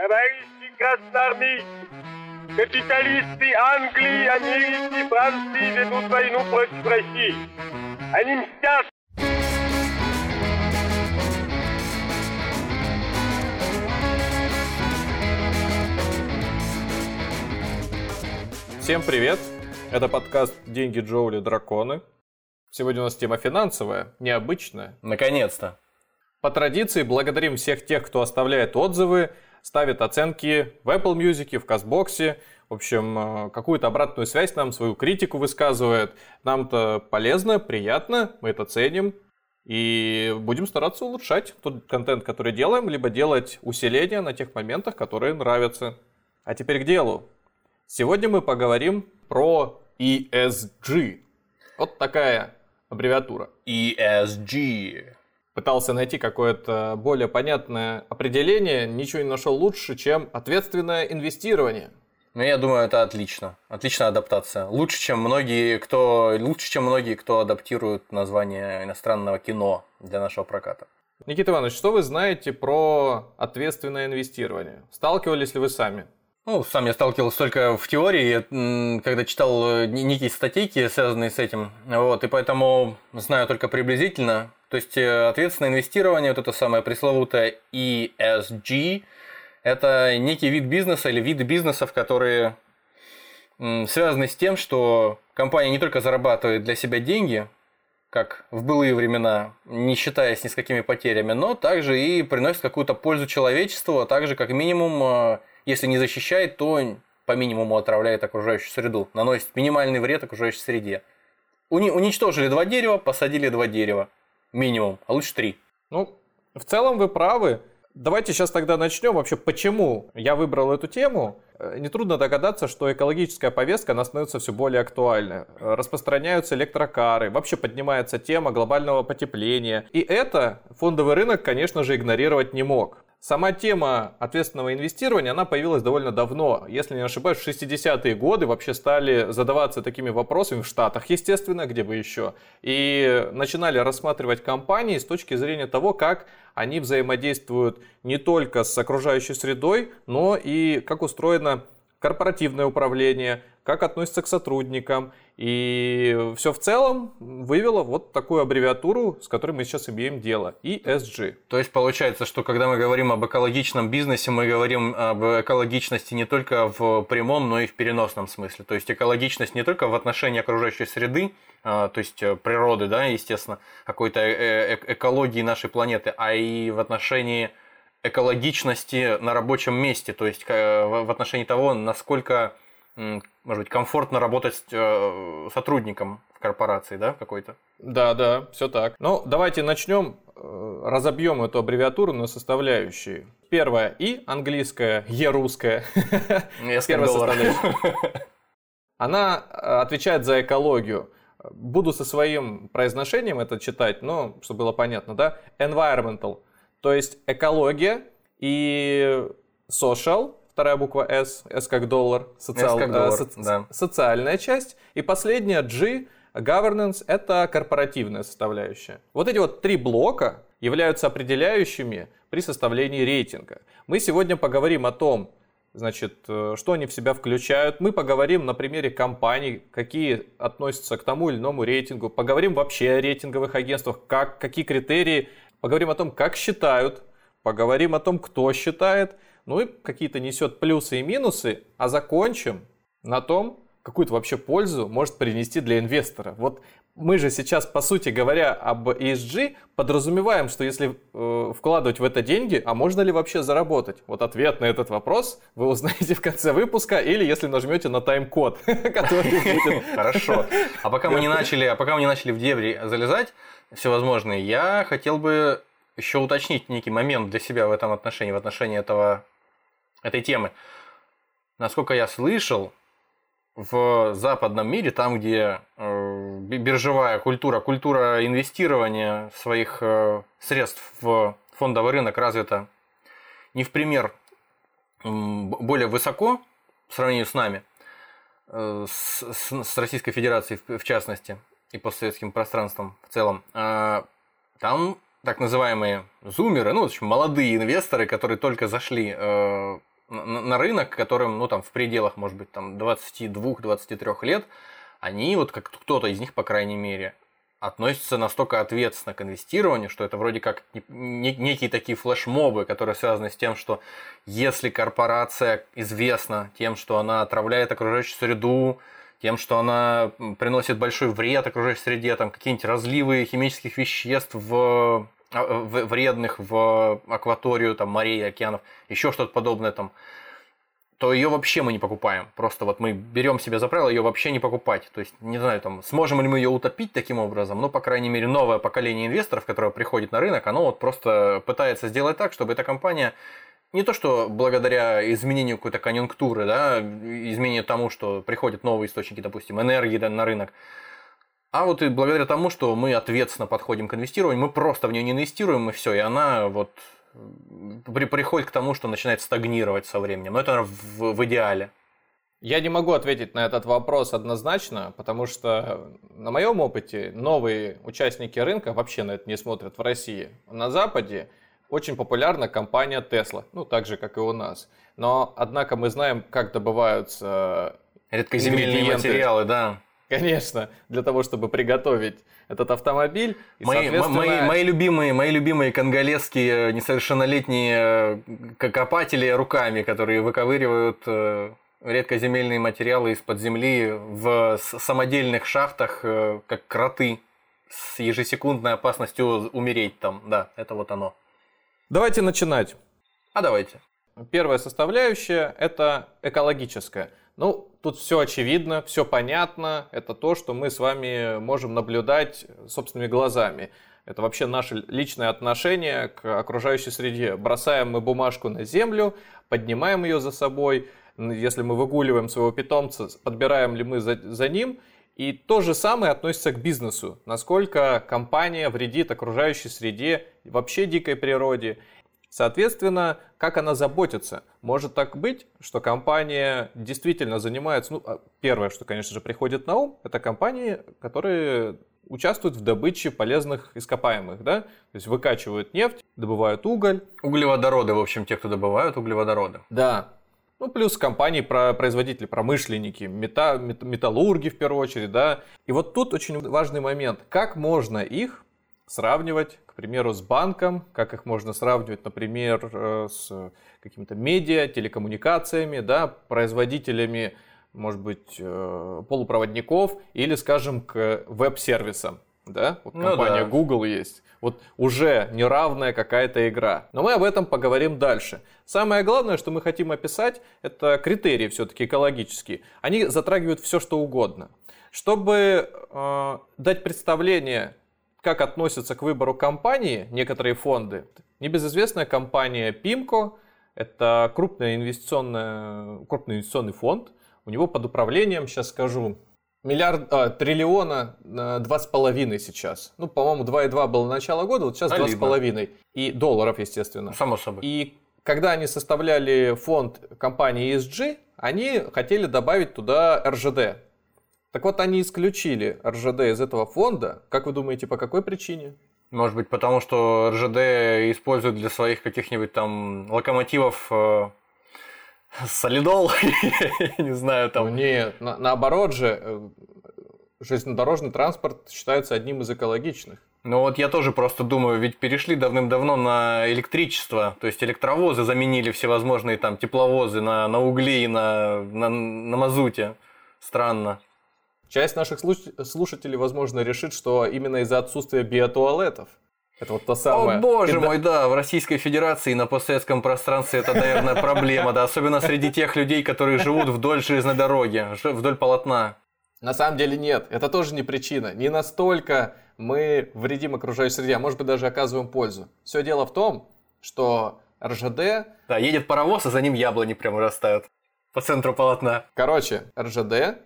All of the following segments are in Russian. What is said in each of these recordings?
Товарищи красноармейцы, капиталисты Англии, Америки, Франции ведут войну против России. Они мстят Всем привет! Это подкаст «Деньги, Джоули, драконы». Сегодня у нас тема финансовая, необычная. Наконец-то. По традиции благодарим всех тех, кто оставляет отзывы, ставит оценки в Apple Music, в Казбоксе. В общем, э, какую-то обратную связь нам, свою критику высказывает. Нам-то полезно, приятно, мы это ценим. И будем стараться улучшать тот контент, который делаем, либо делать усиления на тех моментах, которые нравятся. А теперь к делу. Сегодня мы поговорим про ESG. Вот такая аббревиатура. ESG. Пытался найти какое-то более понятное определение, ничего не нашел лучше, чем ответственное инвестирование. Ну, я думаю, это отлично. Отличная адаптация. Лучше, чем многие, кто, лучше, чем многие, кто адаптирует название иностранного кино для нашего проката. Никита Иванович, что вы знаете про ответственное инвестирование? Сталкивались ли вы сами? Ну, сам я сталкивался только в теории, когда читал э, некие статейки, связанные с этим. Вот, и поэтому знаю только приблизительно. То есть э, ответственное инвестирование, вот это самое пресловутое ESG, это некий вид бизнеса или виды бизнесов, которые связаны с тем, что компания не только зарабатывает для себя деньги, как в былые времена, не считаясь ни с какими потерями, но также и приносит какую-то пользу человечеству, а также как минимум э, если не защищает, то по минимуму отравляет окружающую среду, наносит минимальный вред окружающей среде. Уни- уничтожили два дерева, посадили два дерева. Минимум, а лучше три. Ну, в целом вы правы. Давайте сейчас тогда начнем вообще, почему я выбрал эту тему. Э, нетрудно догадаться, что экологическая повестка, она становится все более актуальной. Распространяются электрокары, вообще поднимается тема глобального потепления. И это фондовый рынок, конечно же, игнорировать не мог. Сама тема ответственного инвестирования, она появилась довольно давно. Если не ошибаюсь, в 60-е годы вообще стали задаваться такими вопросами в Штатах, естественно, где бы еще. И начинали рассматривать компании с точки зрения того, как они взаимодействуют не только с окружающей средой, но и как устроено корпоративное управление, как относится к сотрудникам. И все в целом вывело вот такую аббревиатуру, с которой мы сейчас имеем дело, ESG. То есть получается, что когда мы говорим об экологичном бизнесе, мы говорим об экологичности не только в прямом, но и в переносном смысле. То есть экологичность не только в отношении окружающей среды, а, то есть э, природы, да, естественно, какой-то э, э, экологии нашей планеты, а и в отношении экологичности на рабочем месте, то есть в отношении того, насколько может быть, комфортно работать э, сотрудником в корпорации, да, какой-то? Да, да, все так. Ну, давайте начнем, э, разобьем эту аббревиатуру на составляющие. Первая И, английская, Е русская. Первая составляющая. Она э, отвечает за экологию. Буду со своим произношением это читать, но чтобы было понятно, да? Environmental, то есть экология и social, вторая буква S, S как доллар, социал, S как доллар э, со, да. социальная часть. И последняя G, governance, это корпоративная составляющая. Вот эти вот три блока являются определяющими при составлении рейтинга. Мы сегодня поговорим о том, значит, э, что они в себя включают. Мы поговорим на примере компаний, какие относятся к тому или иному рейтингу. Поговорим вообще о рейтинговых агентствах, как, какие критерии. Поговорим о том, как считают. Поговорим о том, кто считает – ну и какие-то несет плюсы и минусы, а закончим на том, какую то вообще пользу может принести для инвестора. Вот мы же сейчас, по сути говоря, об ESG подразумеваем, что если э, вкладывать в это деньги, а можно ли вообще заработать? Вот ответ на этот вопрос вы узнаете в конце выпуска или если нажмете на тайм-код. Хорошо. А пока мы не начали, а пока мы не начали в дебри залезать всевозможные, я хотел бы еще уточнить некий момент для себя в этом отношении, в отношении этого этой темы. Насколько я слышал, в западном мире, там, где э, биржевая культура, культура инвестирования своих э, средств в фондовый рынок развита не в пример более высоко в сравнении с нами, э, с, с Российской Федерацией в, в частности, и постсоветским пространством в целом, э, там так называемые зумеры, ну, в общем, молодые инвесторы, которые только зашли э, на, на рынок, которым, ну, там, в пределах, может быть, там, 22-23 лет, они, вот как кто-то из них, по крайней мере, относятся настолько ответственно к инвестированию, что это вроде как некие такие флешмобы, которые связаны с тем, что если корпорация известна тем, что она отравляет окружающую среду, тем, что она приносит большой вред окружающей среде, там какие-нибудь разливы химических веществ в, а, вредных в акваторию там, морей, океанов, еще что-то подобное там, то ее вообще мы не покупаем. Просто вот мы берем себе за правило ее вообще не покупать. То есть, не знаю, там, сможем ли мы ее утопить таким образом, но, по крайней мере, новое поколение инвесторов, которое приходит на рынок, оно вот просто пытается сделать так, чтобы эта компания не то, что благодаря изменению какой-то конъюнктуры, да, изменению тому, что приходят новые источники, допустим, энергии да, на рынок, а вот и благодаря тому, что мы ответственно подходим к инвестированию, мы просто в нее не инвестируем, и все, и она вот при, приходит к тому, что начинает стагнировать со временем. Но это в, в идеале. Я не могу ответить на этот вопрос однозначно, потому что на моем опыте новые участники рынка вообще на это не смотрят в России. На Западе очень популярна компания Tesla, ну так же, как и у нас. Но, однако, мы знаем, как добываются редкоземельные материалы, да. Конечно, для того, чтобы приготовить этот автомобиль. И, мои, соответственно... мои, мои, любимые, мои любимые конголезские несовершеннолетние э, копатели руками, которые выковыривают э, редкоземельные материалы из-под земли в самодельных шахтах, э, как кроты, с ежесекундной опасностью умереть там. Да, это вот оно. Давайте начинать. А давайте. Первая составляющая – это экологическая. Ну, тут все очевидно, все понятно. Это то, что мы с вами можем наблюдать собственными глазами. Это вообще наше личное отношение к окружающей среде. Бросаем мы бумажку на землю, поднимаем ее за собой. Если мы выгуливаем своего питомца, подбираем ли мы за, за ним. И то же самое относится к бизнесу. Насколько компания вредит окружающей среде, вообще дикой природе. Соответственно, как она заботится? Может так быть, что компания действительно занимается... Ну, а, первое, что, конечно же, приходит на ум, это компании, которые участвуют в добыче полезных ископаемых, да? То есть выкачивают нефть, добывают уголь. Углеводороды, в общем, те, кто добывают углеводороды. Да. Ну, плюс компании, производители, промышленники, мета, металлурги в первую очередь, да. И вот тут очень важный момент. Как можно их сравнивать, к примеру, с банком, как их можно сравнивать, например, э, с какими-то медиа, телекоммуникациями, да, производителями, может быть, э, полупроводников или, скажем, к веб-сервисам. Да? Вот ну компания да. Google есть. Вот уже неравная какая-то игра. Но мы об этом поговорим дальше. Самое главное, что мы хотим описать, это критерии все-таки экологические. Они затрагивают все, что угодно. Чтобы э, дать представление как относятся к выбору компании некоторые фонды. Небезызвестная компания PIMCO – это крупный инвестиционный, крупный инвестиционный фонд. У него под управлением, сейчас скажу, миллиард, а, триллиона два с половиной сейчас. Ну, по-моему, 2,2 было начало года, вот сейчас два с половиной. И долларов, естественно. Само собой. И когда они составляли фонд компании ESG, они хотели добавить туда РЖД, так вот, они исключили РЖД из этого фонда. Как вы думаете, по какой причине? Может быть, потому что РЖД используют для своих каких-нибудь там локомотивов э, солидол, не знаю, там. Ну, нет, на, наоборот же, э, железнодорожный транспорт считается одним из экологичных. Ну вот я тоже просто думаю, ведь перешли давным-давно на электричество, то есть электровозы заменили всевозможные там тепловозы на, на угли и на, на, на мазуте. Странно. Часть наших слушателей, возможно, решит, что именно из-за отсутствия биотуалетов. Это вот то самое. О боже Когда... мой, да, в Российской Федерации и на постсоветском пространстве это, наверное, проблема, да, особенно среди тех людей, которые живут вдоль железной дороги, вдоль полотна. На самом деле нет, это тоже не причина. Не настолько мы вредим окружающей среде, а может быть даже оказываем пользу. Все дело в том, что РЖД... Да, едет паровоз, и за ним яблони прямо растают по центру полотна. Короче, РЖД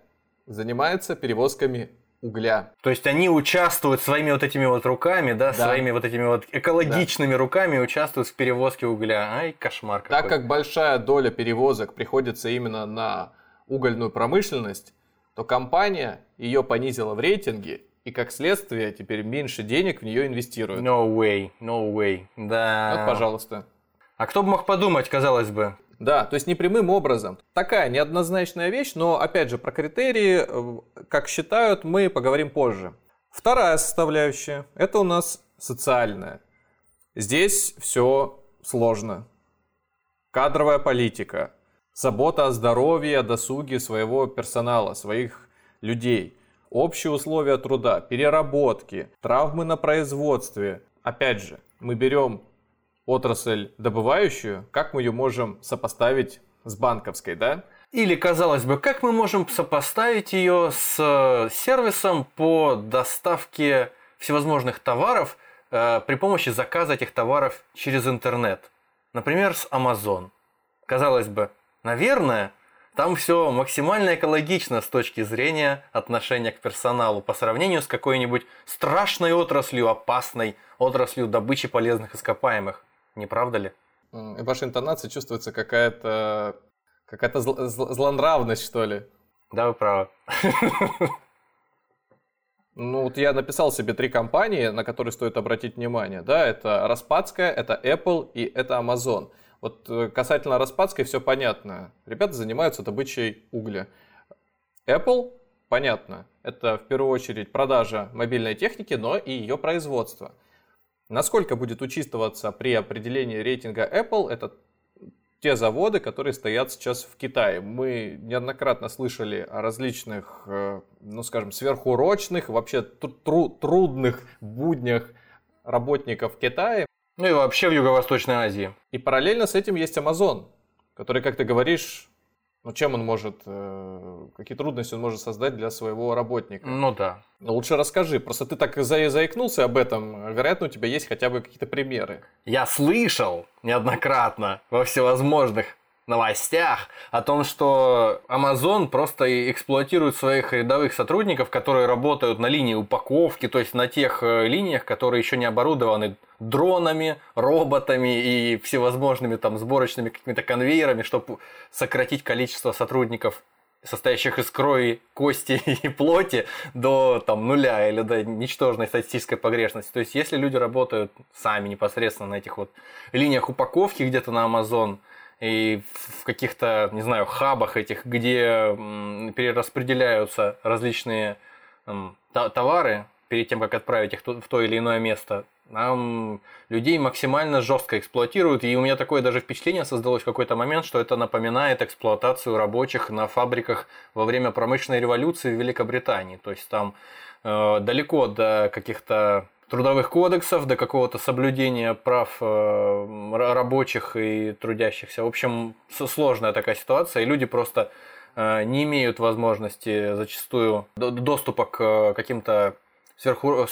занимается перевозками угля. То есть они участвуют своими вот этими вот руками, да, да. своими вот этими вот экологичными да. руками участвуют в перевозке угля. Ай, кошмар какой. Так как большая доля перевозок приходится именно на угольную промышленность, то компания ее понизила в рейтинге, и как следствие теперь меньше денег в нее инвестируют. No way, no way, да. Вот, пожалуйста. А кто бы мог подумать, казалось бы? Да, то есть непрямым образом. Такая неоднозначная вещь, но опять же про критерии, э, как считают, мы поговорим позже. Вторая составляющая – это у нас социальная. Здесь все сложно. Кадровая политика, забота о здоровье, о досуге своего персонала, своих людей, общие условия труда, переработки, травмы на производстве. Опять же, мы берем отрасль добывающую, как мы ее можем сопоставить с банковской, да? Или, казалось бы, как мы можем сопоставить ее с э, сервисом по доставке всевозможных товаров э, при помощи заказа этих товаров через интернет? Например, с Amazon. Казалось бы, наверное, там все максимально экологично с точки зрения отношения к персоналу по сравнению с какой-нибудь страшной отраслью, опасной отраслью добычи полезных ископаемых. Не правда ли? В вашей интонации чувствуется какая-то какая-то зл- зл- злонравность, что ли. Да, вы правы. Ну, вот я написал себе три компании, на которые стоит обратить внимание. Да, это Распадская, это Apple и это Amazon. Вот э, касательно Распадской все понятно. Ребята занимаются добычей угля. Apple, понятно, это в первую очередь продажа мобильной техники, но и ее производство. Насколько будет учитываться при определении рейтинга Apple, это те заводы, которые стоят сейчас в Китае. Мы неоднократно слышали о различных, э, ну скажем, сверхурочных, вообще тру трудных буднях работников Китая. Ну и вообще в Юго-Восточной Азии. И параллельно с этим есть Amazon, который, как ты говоришь, ну, чем он может, э, какие трудности он может создать для своего работника? Ну да. Но лучше расскажи, просто ты так за заикнулся об этом, вероятно, у тебя есть хотя бы какие-то примеры. Я слышал неоднократно во всевозможных новостях о том, что Amazon просто эксплуатирует своих рядовых сотрудников, которые работают на линии упаковки, то есть на тех э, линиях, которые еще не оборудованы дронами, роботами и всевозможными там сборочными какими-то конвейерами, чтобы сократить количество сотрудников состоящих из крови, кости и плоти до там, нуля или до ничтожной статистической погрешности. То есть, если люди работают сами непосредственно на этих вот линиях упаковки где-то на Amazon, и в каких-то, не знаю, хабах этих, где перераспределяются различные товары перед тем, как отправить их в то или иное место, нам людей максимально жестко эксплуатируют. И у меня такое даже впечатление создалось в какой-то момент, что это напоминает эксплуатацию рабочих на фабриках во время промышленной революции в Великобритании. То есть там э, далеко до каких-то трудовых кодексов, до какого-то соблюдения прав э, рабочих и трудящихся. В общем, сложная такая ситуация, и люди просто э, не имеют возможности зачастую доступа к э, каким-то сверху,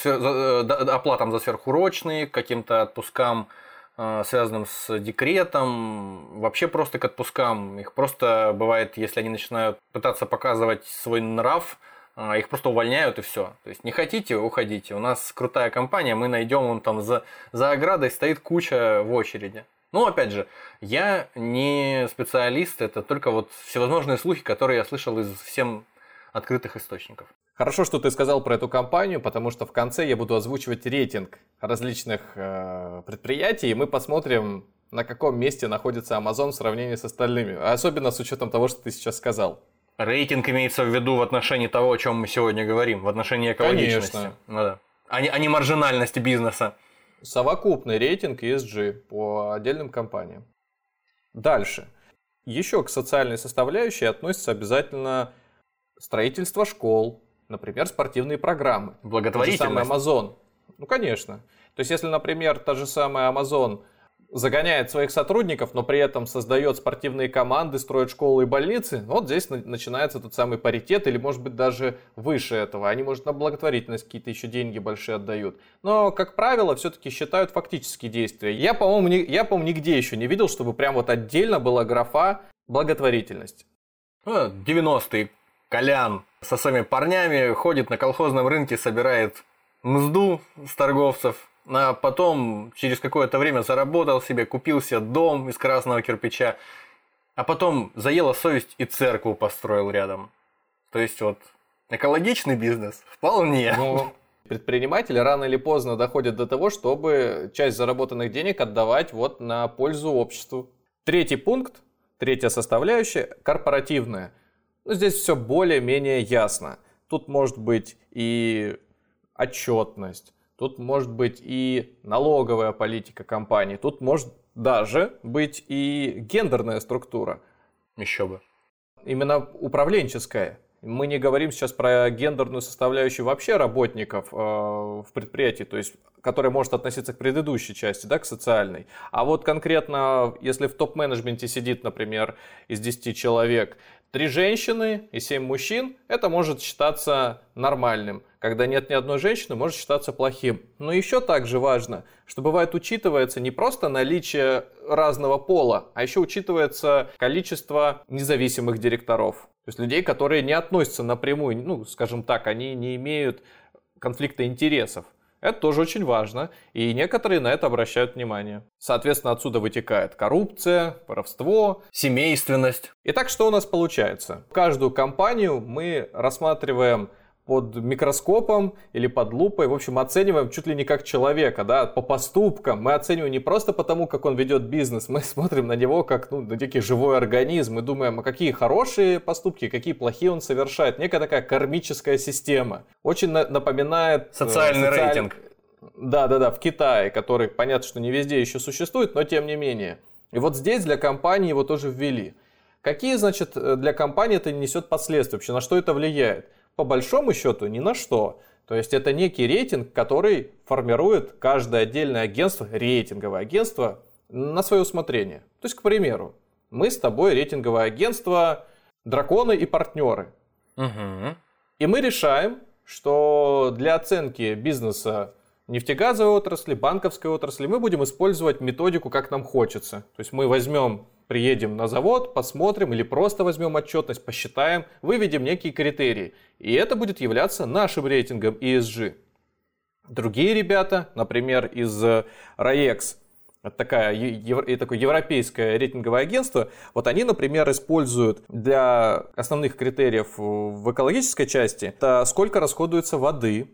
оплатам за сверхурочные, к каким-то отпускам, связанным с декретом, вообще просто к отпускам. Их просто бывает, если они начинают пытаться показывать свой нрав, их просто увольняют и все. То есть не хотите, уходите. У нас крутая компания, мы найдем, он там за, за оградой стоит куча в очереди. Ну, опять же, я не специалист, это только вот всевозможные слухи, которые я слышал из всем открытых источников. Хорошо, что ты сказал про эту компанию, потому что в конце я буду озвучивать рейтинг различных э, предприятий, и мы посмотрим, на каком месте находится Amazon в сравнении с остальными, особенно с учетом того, что ты сейчас сказал. Рейтинг имеется в виду в отношении того, о чем мы сегодня говорим, в отношении экологичности. Конечно. Ну, да. а, не, а не маржинальности бизнеса. Совокупный рейтинг ESG по отдельным компаниям. Дальше. Еще к социальной составляющей относится обязательно строительство школ, например, спортивные программы. Благотворительность. Тот же самый Amazon. Ну, конечно. То есть, если, например, та же самая Amazon загоняет своих сотрудников, но при этом создает спортивные команды, строит школы и больницы, вот здесь начинается тот самый паритет, или может быть даже выше этого. Они, может, на благотворительность какие-то еще деньги большие отдают. Но, как правило, все-таки считают фактические действия. Я, по-моему, ни, я, по-моему, нигде еще не видел, чтобы прям вот отдельно была графа благотворительность. 90-й. Колян со своими парнями ходит на колхозном рынке, собирает мзду с торговцев, а потом через какое-то время заработал себе, купил себе дом из красного кирпича, а потом заела совесть и церкву построил рядом. То есть вот экологичный бизнес вполне. Ну, предприниматели рано или поздно доходят до того, чтобы часть заработанных денег отдавать вот на пользу обществу. Третий пункт Третья составляющая – корпоративная. Ну, здесь все более-менее ясно. Тут может быть и отчетность, тут может быть и налоговая политика компании, тут может даже быть и гендерная структура. Еще бы. Именно управленческая. Мы не говорим сейчас про гендерную составляющую вообще работников э, в предприятии, то есть, которая может относиться к предыдущей части, да, к социальной. А вот конкретно, если в топ-менеджменте сидит, например, из 10 человек, Три женщины и семь мужчин – это может считаться нормальным. Когда нет ни одной женщины, может считаться плохим. Но еще также важно, что бывает учитывается не просто наличие разного пола, а еще учитывается количество независимых директоров. То есть людей, которые не относятся напрямую, ну, скажем так, они не имеют конфликта интересов. Это тоже очень важно, и некоторые на это обращают внимание. Соответственно, отсюда вытекает коррупция, воровство, семейственность. Итак, что у нас получается? Каждую компанию мы рассматриваем под микроскопом или под лупой, в общем, оцениваем чуть ли не как человека, да, по поступкам. Мы оцениваем не просто потому, как он ведет бизнес, мы смотрим на него как ну, на некий живой организм и думаем, а какие хорошие поступки, какие плохие он совершает. Некая такая кармическая система. Очень на- напоминает... Э, Социальный социаль... рейтинг. Да, да, да, в Китае, который, понятно, что не везде еще существует, но тем не менее. И вот здесь для компании его тоже ввели. Какие, значит, для компании это несет последствия вообще, на что это влияет? По большому счету ни на что. То есть это некий рейтинг, который формирует каждое отдельное агентство, рейтинговое агентство, на свое усмотрение. То есть, к примеру, мы с тобой рейтинговое агентство драконы и партнеры. Угу. И мы решаем, что для оценки бизнеса нефтегазовой отрасли, банковской отрасли мы будем использовать методику, как нам хочется. То есть мы возьмем приедем на завод, посмотрим или просто возьмем отчетность, посчитаем, выведем некие критерии. И это будет являться нашим рейтингом ESG. Другие ребята, например, из RAEX, это такая, евро, такое европейское рейтинговое агентство, вот они, например, используют для основных критериев в экологической части, это сколько расходуется воды,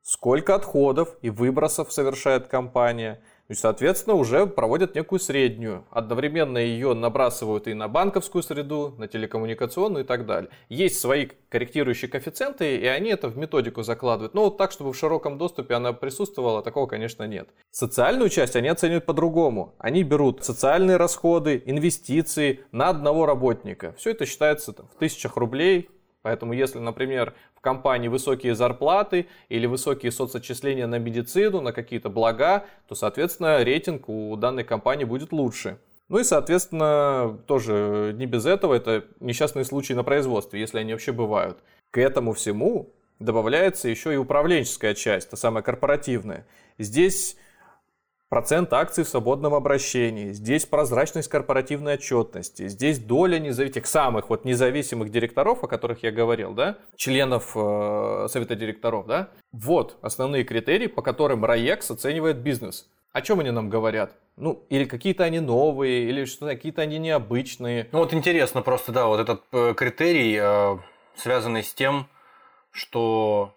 сколько отходов и выбросов совершает компания – и, соответственно, уже проводят некую среднюю. Одновременно ее набрасывают и на банковскую среду, на телекоммуникационную и так далее. Есть свои корректирующие коэффициенты, и они это в методику закладывают. Но вот так, чтобы в широком доступе она присутствовала, такого, конечно, нет. Социальную часть они оценивают по-другому. Они берут социальные расходы, инвестиции на одного работника. Все это считается там, в тысячах рублей, Поэтому если, например, компании высокие зарплаты или высокие соцотчисления на медицину, на какие-то блага, то, соответственно, рейтинг у данной компании будет лучше. Ну и, соответственно, тоже не без этого, это несчастные случаи на производстве, если они вообще бывают. К этому всему добавляется еще и управленческая часть, та самая корпоративная. Здесь процент акций в свободном обращении, здесь прозрачность корпоративной отчетности, здесь доля независимых, самых вот независимых директоров, о которых я говорил, да, членов э, совета директоров, да, вот основные критерии, по которым РАЕКС оценивает бизнес. О чем они нам говорят? Ну, или какие-то они новые, или что какие-то они необычные. Ну вот интересно просто, да, вот этот э, критерий, э, связанный с тем, что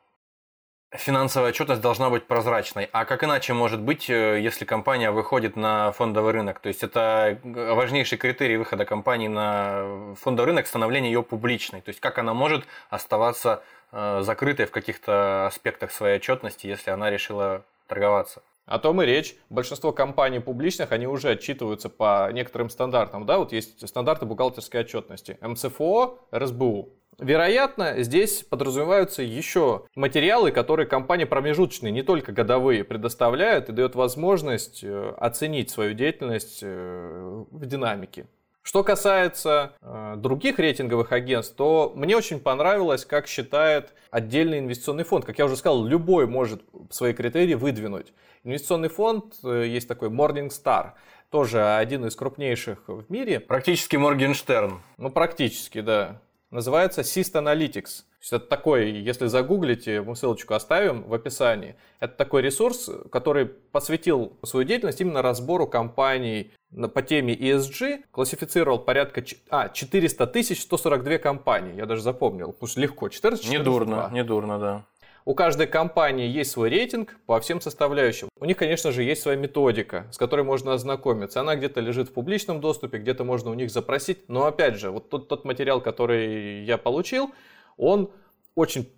Финансовая отчетность должна быть прозрачной. А как иначе может быть, э, если компания выходит на фондовый рынок? То есть это важнейший критерий выхода компании на фондовый рынок становление ее публичной. То есть как она может оставаться э, закрытой в каких-то аспектах своей отчетности, если она решила торговаться. О том и речь. Большинство компаний публичных, они уже отчитываются по некоторым стандартам. Да? Вот есть стандарты бухгалтерской отчетности. МЦФО, РСБУ. Вероятно, здесь подразумеваются еще материалы, которые компании промежуточные, не только годовые, предоставляют и дают возможность э, оценить свою деятельность э, в динамике. Что касается э, других рейтинговых агентств, то мне очень понравилось, как считает отдельный инвестиционный фонд. Как я уже сказал, любой может свои критерии выдвинуть. Инвестиционный фонд, э, есть такой Morningstar, тоже один из крупнейших в мире. Практически Моргенштерн. Ну, практически, да называется Syst Analytics. это такой, если загуглите, мы ссылочку оставим в описании. Это такой ресурс, который посвятил свою деятельность именно разбору компаний по теме ESG, классифицировал порядка а, 400 тысяч 142 компании. Я даже запомнил, потому что легко. 14 Недурно, недурно, да. У каждой компании есть свой рейтинг по всем составляющим. У них, конечно же, есть своя методика, с которой можно ознакомиться. Она где-то лежит в публичном доступе, где-то можно у них запросить. Но опять же, вот тот, тот материал, который я получил, он очень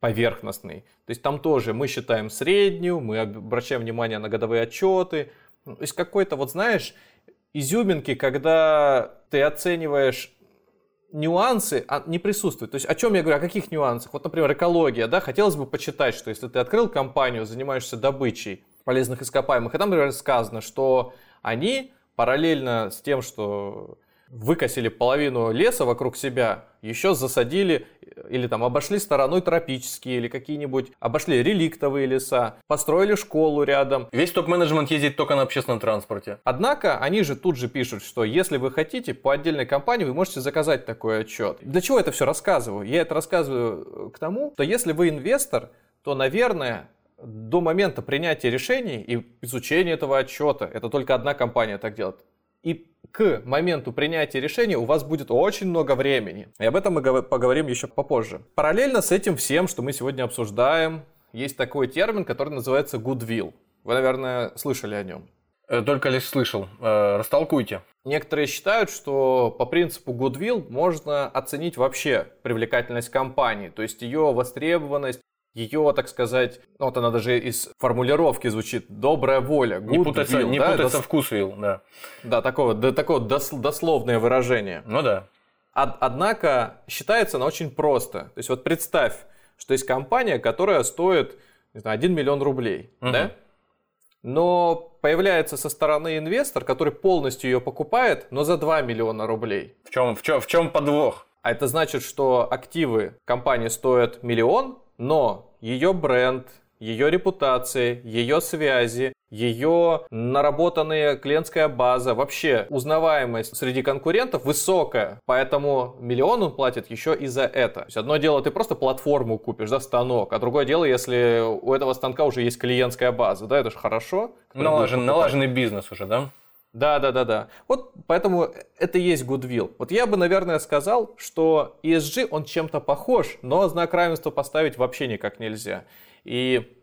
поверхностный. То есть там тоже мы считаем среднюю, мы обращаем внимание на годовые отчеты. То есть какой-то, вот знаешь, изюминки, когда ты оцениваешь нюансы а, не присутствуют. То есть о чем я говорю, о каких нюансах? Вот, например, экология, да, хотелось бы почитать, что если ты открыл компанию, занимаешься добычей полезных ископаемых, и там, например, сказано, что они параллельно с тем, что выкосили половину леса вокруг себя, еще засадили или там обошли стороной тропические или какие-нибудь, обошли реликтовые леса, построили школу рядом. Весь топ-менеджмент ездит только на общественном транспорте. Однако они же тут же пишут, что если вы хотите по отдельной компании, вы можете заказать такой отчет. Для чего это все рассказываю? Я это рассказываю к тому, что если вы инвестор, то, наверное, до момента принятия решений и изучения этого отчета, это только одна компания так делает, и к моменту принятия решения у вас будет очень много времени. И об этом мы поговорим еще попозже. Параллельно с этим всем, что мы сегодня обсуждаем, есть такой термин, который называется goodwill. Вы, наверное, слышали о нем. Э, только лишь слышал. Э, растолкуйте. Некоторые считают, что по принципу goodwill можно оценить вообще привлекательность компании, то есть ее востребованность, ее, так сказать, ну, вот она даже из формулировки звучит «добрая воля», good Не путаться, will, не да, путаться дос... вкус will, да. Да, такое, да, такое дос, дословное выражение. Ну да. Од, однако считается она очень просто. То есть вот представь, что есть компания, которая стоит не знаю, 1 миллион рублей, угу. да? Но появляется со стороны инвестор, который полностью ее покупает, но за 2 миллиона рублей. В чем, в чем, в чем подвох? А это значит, что активы компании стоят миллион, но ее бренд, ее репутация, ее связи, ее наработанная клиентская база, вообще узнаваемость среди конкурентов высокая, поэтому миллион он платит еще и за это. То есть одно дело, ты просто платформу купишь за станок, а другое дело, если у этого станка уже есть клиентская база, да, это же хорошо. Налажен, налаженный бизнес уже, да? Да, да, да, да. Вот поэтому это и есть Goodwill. Вот я бы, наверное, сказал, что ESG, он чем-то похож, но знак равенства поставить вообще никак нельзя. И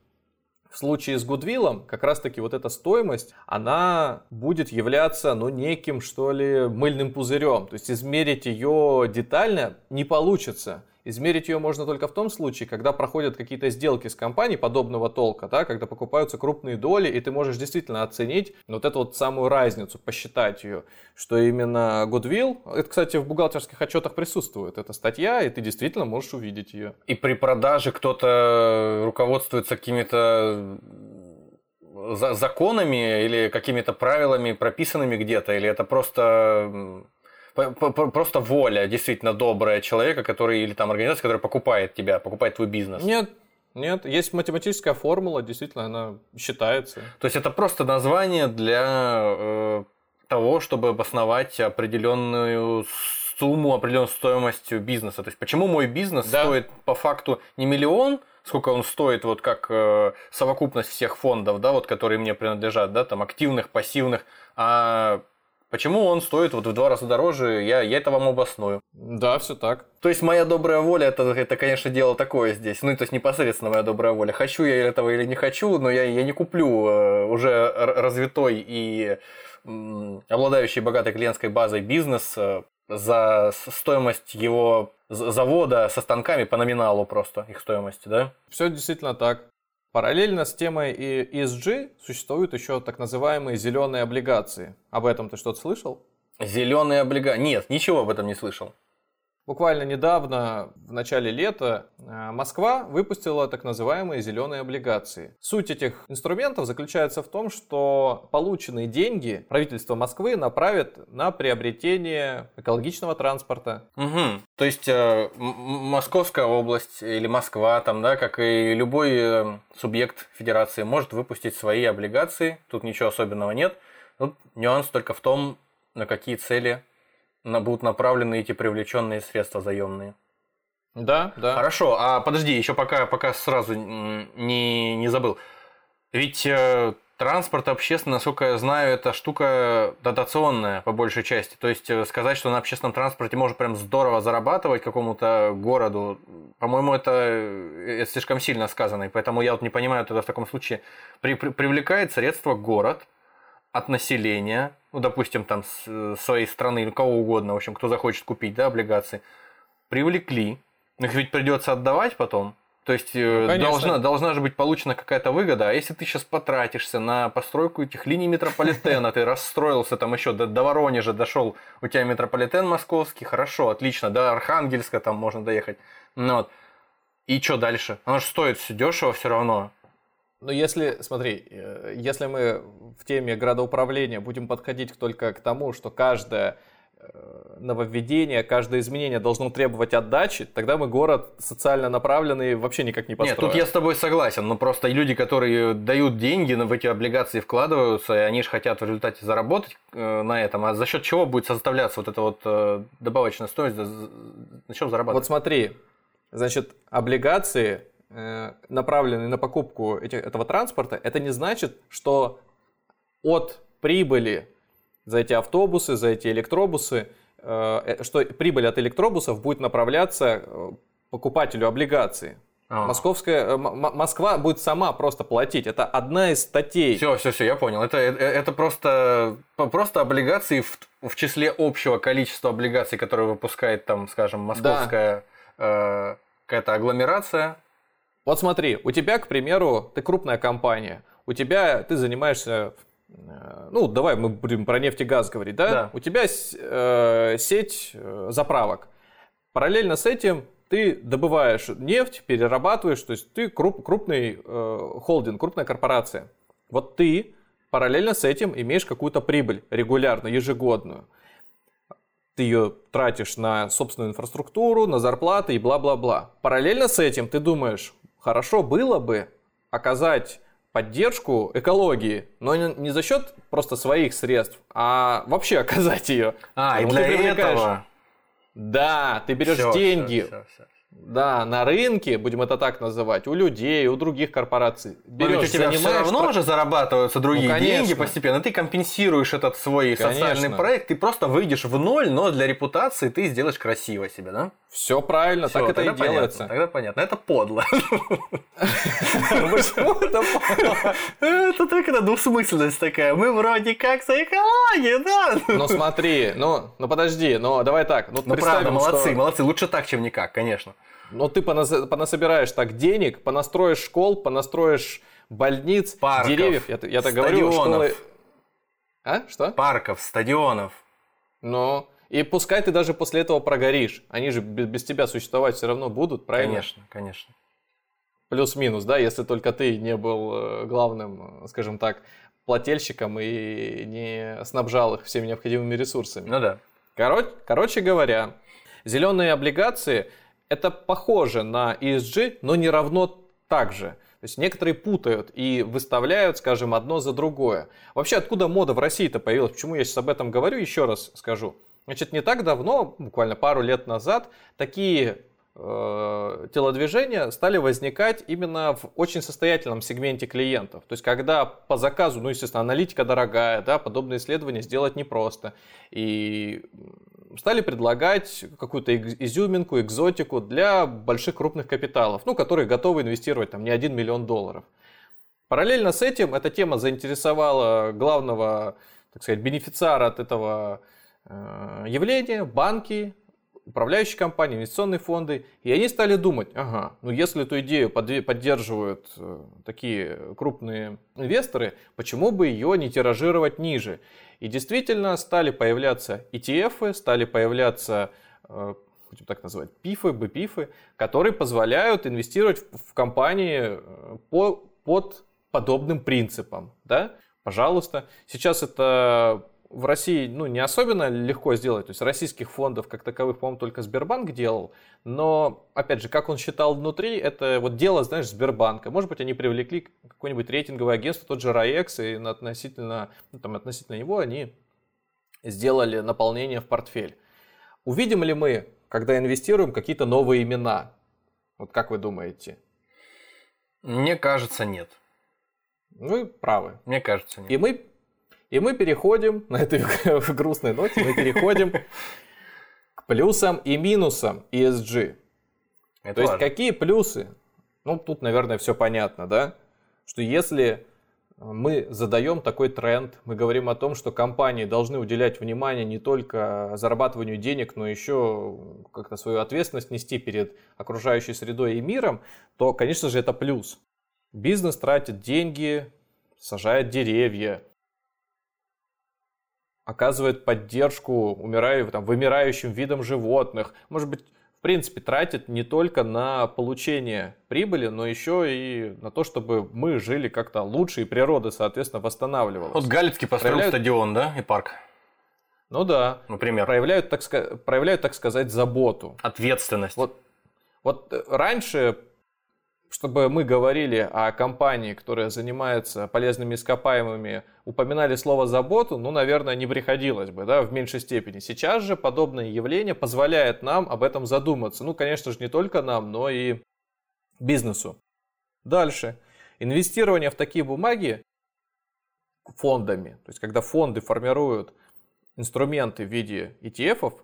в случае с Гудвиллом как раз-таки вот эта стоимость, она будет являться, ну, неким, что ли, мыльным пузырем. То есть измерить ее детально не получится. Измерить ее можно только в том случае, когда проходят какие-то сделки с компанией подобного толка, да, когда покупаются крупные доли, и ты можешь действительно оценить вот эту вот самую разницу, посчитать ее, что именно Goodwill, это, кстати, в бухгалтерских отчетах присутствует эта статья, и ты действительно можешь увидеть ее. И при продаже кто-то руководствуется какими-то законами или какими-то правилами, прописанными где-то, или это просто просто воля действительно добрая человека, который или там организация, которая покупает тебя, покупает твой бизнес. Нет, нет, есть математическая формула, действительно, она считается. То есть это просто название для э, того, чтобы обосновать определенную сумму, определенную стоимость бизнеса. То есть почему мой бизнес да. стоит по факту не миллион, сколько он стоит, вот как э, совокупность всех фондов, да, вот, которые мне принадлежат, да, там активных, пассивных, а Почему он стоит вот в два раза дороже, я, я это вам обосную. Да, все так. То есть моя добрая воля, это, это, конечно, дело такое здесь. Ну, то есть непосредственно моя добрая воля. Хочу я этого или не хочу, но я, я не куплю э, уже развитой и обладающий богатой клиентской базой бизнес э, за стоимость его завода со станками по номиналу просто их стоимости, да? Все действительно так. Параллельно с темой ESG существуют еще так называемые зеленые облигации. Об этом ты что-то слышал? Зеленые облигации? Нет, ничего об этом не слышал. Буквально недавно, в начале лета, э, Москва выпустила так называемые зеленые облигации. Суть этих инструментов заключается в том, что полученные деньги правительство Москвы направит на приобретение экологичного транспорта. Угу. То есть э, Московская область или Москва, там, да, как и любой э, субъект федерации, может выпустить свои облигации. Тут ничего особенного нет. Тут нюанс только в том, на какие цели будут направлены эти привлеченные средства заемные. Да, да. Хорошо, а подожди, еще пока, пока сразу не, не забыл. Ведь э, Транспорт общественный, насколько я знаю, это штука дотационная по большей части. То есть э, сказать, что на общественном транспорте можно прям здорово зарабатывать какому-то городу, по-моему, это, э, это слишком сильно сказано. И поэтому я вот не понимаю, тогда в таком случае при, при, привлекает средства город от населения, ну, допустим, там с э, своей страны или кого угодно, в общем, кто захочет купить, да, облигации, привлекли, но их ведь придется отдавать потом. То есть э, ну, должна, должна же быть получена какая-то выгода. А если ты сейчас потратишься на постройку этих линий метрополитена, ты расстроился там еще до, до Воронежа дошел, у тебя метрополитен московский, хорошо, отлично, до Архангельска там можно доехать. Ну, вот. И что дальше? Оно же стоит все дешево все равно. Ну, если, смотри, э, если мы в теме градоуправления будем подходить только к тому, что каждая Э, нововведение, каждое изменение должно требовать отдачи, тогда мы город социально направленный вообще никак не построим. Нет, тут я с тобой согласен, но просто люди, которые дают деньги в эти облигации, вкладываются, и они же хотят в результате заработать э, на этом, а за счет чего будет составляться вот эта вот э, добавочная стоимость, на чем зарабатывать? Вот смотри, значит, облигации, направленные на покупку этого транспорта, это не значит, что от прибыли за эти автобусы, за эти электробусы, э, э, что прибыль от электробусов будет направляться э, покупателю облигаций. А. Московская, Москва будет сама просто платить. Это одна из статей. Все, все, все, я понял. Это, это просто, просто облигации в, в числе общего количества облигаций, которые выпускает там, скажем, московская да. э, какая-то агломерация. Вот смотри, у тебя, к примеру, ты крупная компания, у тебя ты занимаешься Э, ну, давай мы будем про нефть и газ говорить, да? да. У тебя э, сеть э, заправок. Параллельно с этим ты добываешь нефть, перерабатываешь, то есть ты круп, крупный э, холдинг, крупная корпорация. Вот ты параллельно с этим имеешь какую-то прибыль регулярную, ежегодную. Ты ее тратишь на собственную инфраструктуру, на зарплаты и бла-бла-бла. Параллельно с этим ты думаешь, хорошо было бы оказать поддержку экологии, но не за счет просто своих средств, а вообще оказать ее. А, и для этого. Да, ты берешь все, деньги. Все, все, да, на рынке, будем это так называть, у людей, у других корпораций. Берешь, у тебя все равно про... же зарабатываются другие ну, деньги постепенно. Ты компенсируешь этот свой конечно. социальный проект, ты просто выйдешь в ноль, но для репутации ты сделаешь красиво себе, да? Все правильно, Все, так это и понятно, делается. Тогда понятно, это подло. Почему это подло? Это только двусмысленность такая. Мы вроде как за экологию, да? Ну смотри, ну, ну подожди, ну давай так. Ну, ну правда, молодцы, молодцы. Лучше так, чем никак, конечно. Но ты понас- понасобираешь так денег, понастроишь школ, понастроишь больниц, Парков, деревьев. Я, я так говорю, школы... А? Что? Парков, стадионов. Ну, и пускай ты даже после этого прогоришь. Они же без тебя существовать все равно будут, правильно? Конечно, конечно. Плюс-минус, да, если только ты не был э, главным, скажем так, плательщиком и не снабжал их всеми необходимыми ресурсами. Ну да. Короче, короче говоря, зеленые облигации – это похоже на ESG, но не равно так же. То есть некоторые путают и выставляют, скажем, одно за другое. Вообще, откуда мода в России-то появилась? Почему я сейчас об этом говорю? Еще раз скажу. Значит, не так давно, буквально пару лет назад, такие э, телодвижения стали возникать именно в очень состоятельном сегменте клиентов. То есть, когда по заказу, ну, естественно, аналитика дорогая, да, подобные исследования сделать непросто. И стали предлагать какую-то изюминку, экзотику для больших крупных капиталов, ну, которые готовы инвестировать там не 1 миллион долларов. Параллельно с этим эта тема заинтересовала главного, так сказать, бенефициара от этого э, явления, банки, управляющие компании, инвестиционные фонды, и они стали думать, ага, ну если эту идею поддерживают э, такие крупные инвесторы, почему бы ее не тиражировать ниже? И действительно стали появляться ETF, стали появляться э, будем так называть, пифы, бпифы, которые позволяют инвестировать в компании э, по, под подобным принципам. Да? Пожалуйста. Сейчас это в России ну, не особенно легко сделать. То есть российских фондов как таковых, по-моему, только Сбербанк делал. Но, опять же, как он считал внутри, это вот дело, знаешь, Сбербанка. Может быть, они привлекли какое-нибудь рейтинговое агентство, тот же РАЭКС, и относительно, ну, там, относительно него они сделали наполнение в портфель. Увидим ли мы, когда инвестируем, какие-то новые имена? Вот как вы думаете? Мне кажется, нет. Вы правы. Мне кажется, нет. И мы, и мы переходим, на этой грустной ноте, мы переходим к плюсам и минусам ESG. Это То важно. есть, какие плюсы? Ну, тут, наверное, все понятно, да? Что если мы задаем такой тренд, мы говорим о том, что компании должны уделять внимание не только зарабатыванию денег, но еще как-то свою ответственность нести перед окружающей средой и миром, то, конечно же, это плюс. Бизнес тратит деньги, сажает деревья, оказывает поддержку умираю, там, вымирающим видам животных. Может быть, принципе, тратит не только на получение прибыли, но еще и на то, чтобы мы жили как-то лучше, и природа, соответственно, восстанавливалась. Вот Галицкий построил проявляют... стадион, да, и парк? Ну да. Например. Проявляют, так, проявляют, так сказать, заботу. Ответственность. Вот, вот раньше чтобы мы говорили о компании, которая занимается полезными ископаемыми, упоминали слово «заботу», ну, наверное, не приходилось бы, да, в меньшей степени. Сейчас же подобное явление позволяет нам об этом задуматься. Ну, конечно же, не только нам, но и бизнесу. Дальше. Инвестирование в такие бумаги фондами, то есть когда фонды формируют инструменты в виде ETF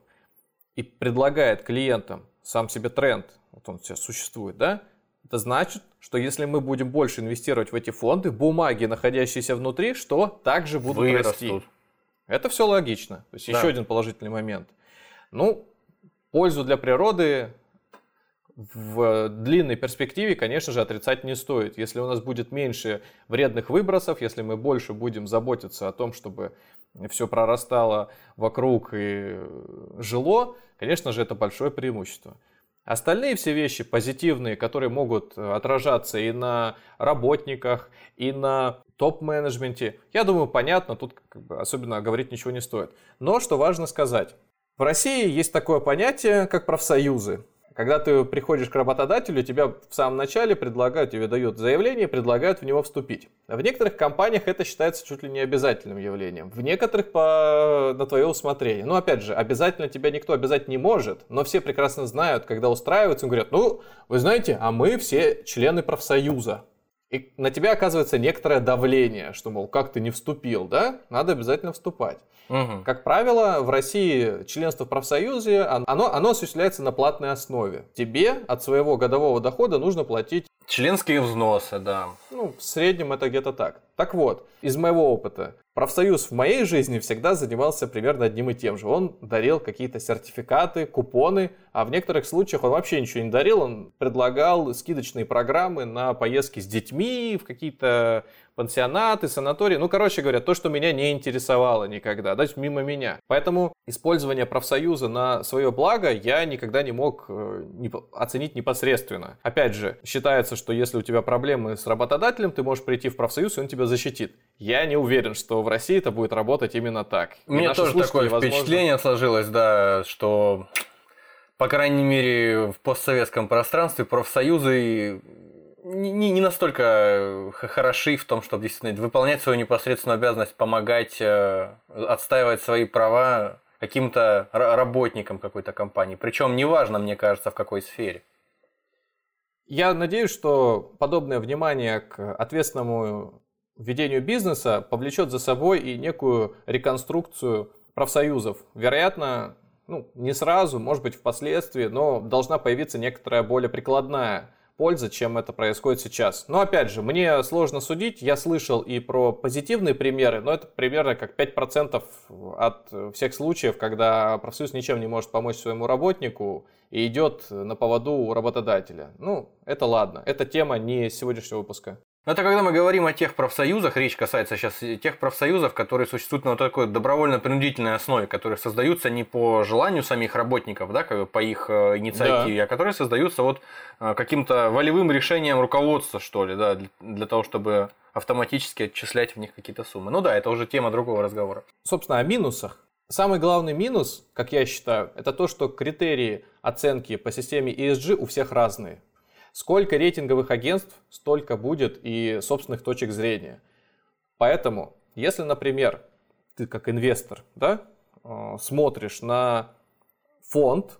и предлагает клиентам сам себе тренд, вот он сейчас существует, да, это значит, что если мы будем больше инвестировать в эти фонды, бумаги, находящиеся внутри, что также будут Вырастут. расти. Это все логично. То есть да. еще один положительный момент. Ну, пользу для природы в длинной перспективе, конечно же, отрицать не стоит. Если у нас будет меньше вредных выбросов, если мы больше будем заботиться о том, чтобы все прорастало вокруг и жило, конечно же, это большое преимущество. Остальные все вещи позитивные, которые могут э, отражаться и на работниках, и на топ-менеджменте, я думаю, понятно, тут как бы особенно говорить ничего не стоит. Но что важно сказать. В России есть такое понятие, как профсоюзы. Когда ты приходишь к работодателю, тебя в самом начале предлагают, тебе дают заявление, предлагают в него вступить. В некоторых компаниях это считается чуть ли не обязательным явлением. В некоторых по, на твое усмотрение. Но опять же, обязательно тебя никто обязать не может, но все прекрасно знают, когда устраиваются, говорят, ну, вы знаете, а мы все члены профсоюза. И на тебя оказывается некоторое давление, что, мол, как ты не вступил, да? Надо обязательно вступать. Угу. Как правило, в России членство в профсоюзе, оно, оно осуществляется на платной основе. Тебе от своего годового дохода нужно платить... Членские взносы, да. Ну, в среднем это где-то так. Так вот, из моего опыта, профсоюз в моей жизни всегда занимался примерно одним и тем же. Он дарил какие-то сертификаты, купоны, а в некоторых случаях он вообще ничего не дарил, он предлагал скидочные программы на поездки с детьми в какие-то пансионаты, санатории. Ну, короче говоря, то, что меня не интересовало никогда, да, мимо меня. Поэтому использование профсоюза на свое благо я никогда не мог э, оценить непосредственно. Опять же, считается, что если у тебя проблемы с работодателем, ты можешь прийти в профсоюз, и он тебя защитит. Я не уверен, что в России это будет работать именно так. У меня тоже такое возможно... впечатление сложилось, да, что по крайней мере, в постсоветском пространстве профсоюзы не, не настолько э, хороши в том, чтобы действительно выполнять свою непосредственную обязанность, помогать, э, отстаивать свои права каким-то работникам какой-то компании. Причем неважно, мне кажется, в какой сфере. Я надеюсь, что подобное внимание к ответственному ведению бизнеса повлечет за собой и некую реконструкцию профсоюзов. Вероятно, ну, не сразу, может быть, впоследствии, но должна появиться некоторая более прикладная польза, чем это происходит сейчас. Но опять же, мне сложно судить. Я слышал и про позитивные примеры, но это примерно как 5% от всех случаев, когда профсоюз ничем не может помочь своему работнику и идет на поводу у работодателя. Ну, это ладно. Это тема не сегодняшнего выпуска. Это когда мы говорим о тех профсоюзах, речь касается сейчас тех профсоюзов, которые существуют на такой добровольно-принудительной основе, которые создаются не по желанию самих работников, да, как по их э, инициативе, да. а которые создаются вот э, каким-то волевым решением руководства, что ли, да, для того, чтобы автоматически отчислять в них какие-то суммы. Ну да, это уже тема другого разговора. Собственно, о минусах. Самый главный минус, как я считаю, это то, что критерии оценки по системе ESG у всех разные. Сколько рейтинговых агентств, столько будет и собственных точек зрения. Поэтому, если, например, ты как инвестор да, э, смотришь на фонд,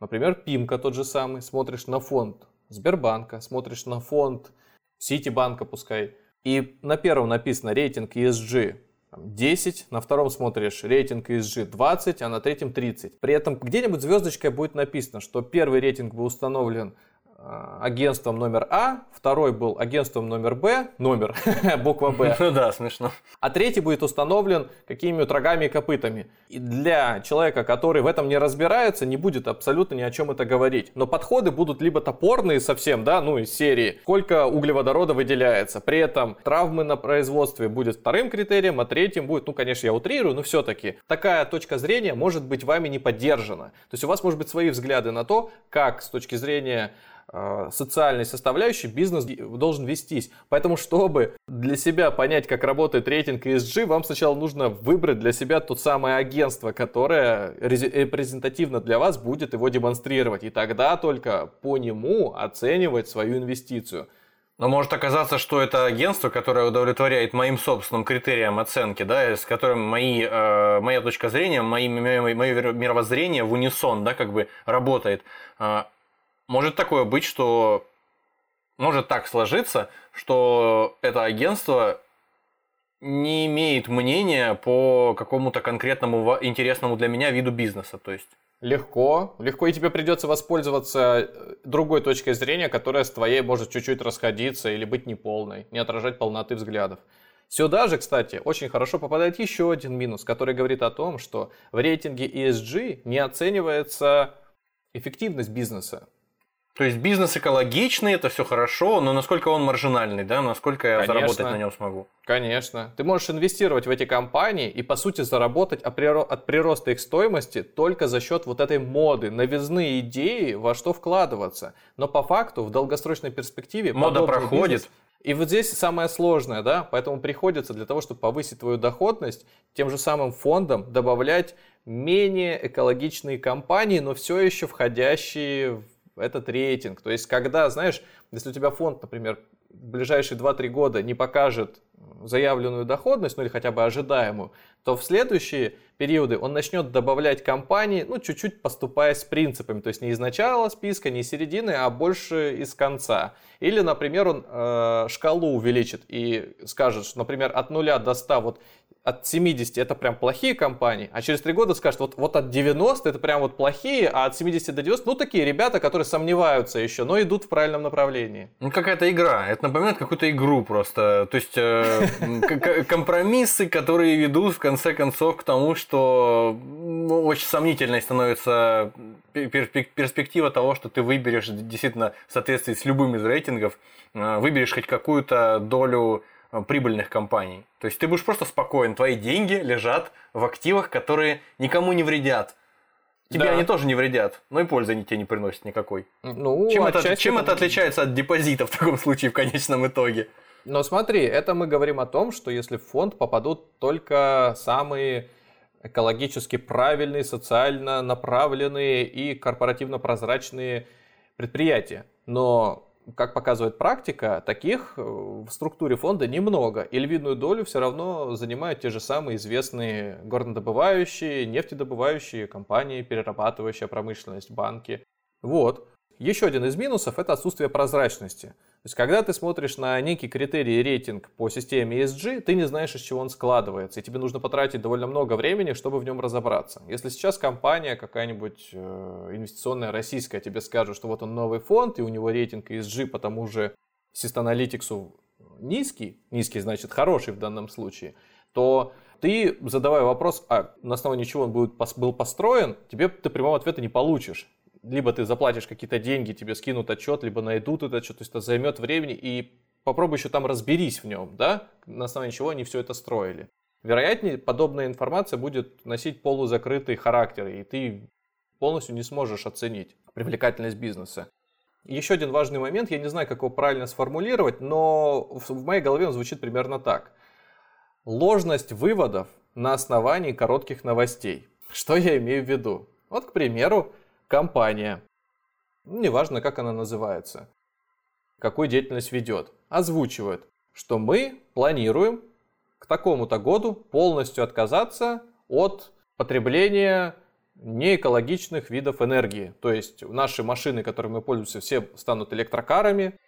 например, Пимка тот же самый, смотришь на фонд Сбербанка, смотришь на фонд Ситибанка, пускай, и на первом написано рейтинг ESG 10, на втором смотришь рейтинг ESG 20, а на третьем 30. При этом где-нибудь звездочкой будет написано, что первый рейтинг был установлен агентством номер А, второй был агентством номер Б, номер, буква Б. Ну да, смешно. А третий будет установлен какими-нибудь рогами и копытами. И для человека, который в этом не разбирается, не будет абсолютно ни о чем это говорить. Но подходы будут либо топорные совсем, да, ну из серии, сколько углеводорода выделяется. При этом травмы на производстве будет вторым критерием, а третьим будет, ну конечно я утрирую, но все-таки такая точка зрения может быть вами не поддержана. То есть у вас может быть свои взгляды на то, как с точки зрения Э, социальной составляющей бизнес должен вестись. Поэтому, чтобы для себя понять, как работает рейтинг ESG, вам сначала нужно выбрать для себя то самое агентство, которое репрезентативно для вас будет его демонстрировать. И тогда только по нему оценивать свою инвестицию. Но может оказаться, что это агентство, которое удовлетворяет моим собственным критериям оценки, да, с которым мои, э, моя точка зрения, мои, мое, мое мировоззрение в унисон, да, как бы работает. Может такое быть, что может так сложиться, что это агентство не имеет мнения по какому-то конкретному интересному для меня виду бизнеса, то есть. Легко, легко, и тебе придется воспользоваться э, другой точкой зрения, которая с твоей может чуть-чуть расходиться или быть неполной, не отражать полноты взглядов. Сюда же, кстати, очень хорошо попадает еще один минус, который говорит о том, что в рейтинге ESG не оценивается эффективность бизнеса. То есть бизнес экологичный, это все хорошо, но насколько он маржинальный, да, насколько я Конечно. заработать на нем смогу? Конечно. Ты можешь инвестировать в эти компании и, по сути, заработать от прироста их стоимости только за счет вот этой моды, новизны идеи, во что вкладываться. Но по факту, в долгосрочной перспективе... Мода проходит. Бизнес, и вот здесь самое сложное, да, поэтому приходится для того, чтобы повысить твою доходность, тем же самым фондом добавлять менее экологичные компании, но все еще входящие этот рейтинг. То есть, когда, знаешь, если у тебя фонд, например, в ближайшие 2-3 года не покажет заявленную доходность, ну или хотя бы ожидаемую, то в следующие периоды он начнет добавлять компании, ну, чуть-чуть поступая с принципами, то есть не из начала списка, не из середины, а больше из конца. Или, например, он э, шкалу увеличит и скажет, что, например, от 0 до 100, вот от 70 это прям плохие компании, а через 3 года скажет, вот, вот от 90 это прям вот плохие, а от 70 до 90, ну, такие ребята, которые сомневаются еще, но идут в правильном направлении. Ну, какая-то игра, это напоминает какую-то игру просто, то есть э, компромиссы, которые ведут в конце концов к тому, что ну, очень сомнительной становится перспектива того, что ты выберешь действительно в соответствии с любым из рейтингов, э, выберешь хоть какую-то долю прибыльных компаний. То есть ты будешь просто спокоен, твои деньги лежат в активах, которые никому не вредят. Тебе да. они тоже не вредят, но и пользы они тебе не приносят никакой. Ну, чем это, чем это отличается от депозита в таком случае в конечном итоге? Но смотри, это мы говорим о том, что если в фонд попадут только самые экологически правильные, социально направленные и корпоративно прозрачные предприятия. Но как показывает практика, таких э, в структуре фонда немного. И львиную долю все равно занимают те же самые известные горнодобывающие, нефтедобывающие компании, перерабатывающая промышленность, банки. Вот. Еще один из минусов – это отсутствие прозрачности. То есть, когда ты смотришь на некий критерий рейтинг по системе ESG, ты не знаешь, из чего он складывается, и тебе нужно потратить довольно много времени, чтобы в нем разобраться. Если сейчас компания какая-нибудь э, инвестиционная российская тебе скажет, что вот он новый фонд, и у него рейтинг ESG по тому же Systalytics низкий, низкий значит хороший в данном случае, то ты, задавая вопрос, а на основании чего он будет, был построен, тебе ты прямого ответа не получишь либо ты заплатишь какие-то деньги, тебе скинут отчет, либо найдут этот отчет, то есть это займет времени, и попробуй еще там разберись в нем, да, на основании чего они все это строили. Вероятнее, подобная информация будет носить полузакрытый характер, и ты полностью не сможешь оценить привлекательность бизнеса. Еще один важный момент, я не знаю, как его правильно сформулировать, но в моей голове он звучит примерно так. Ложность выводов на основании коротких новостей. Что я имею в виду? Вот, к примеру, компания, неважно, как она называется, какую деятельность ведет, озвучивает, что мы планируем к такому-то году полностью отказаться от потребления неэкологичных видов энергии. То есть наши машины, которыми мы пользуемся, все станут электрокарами,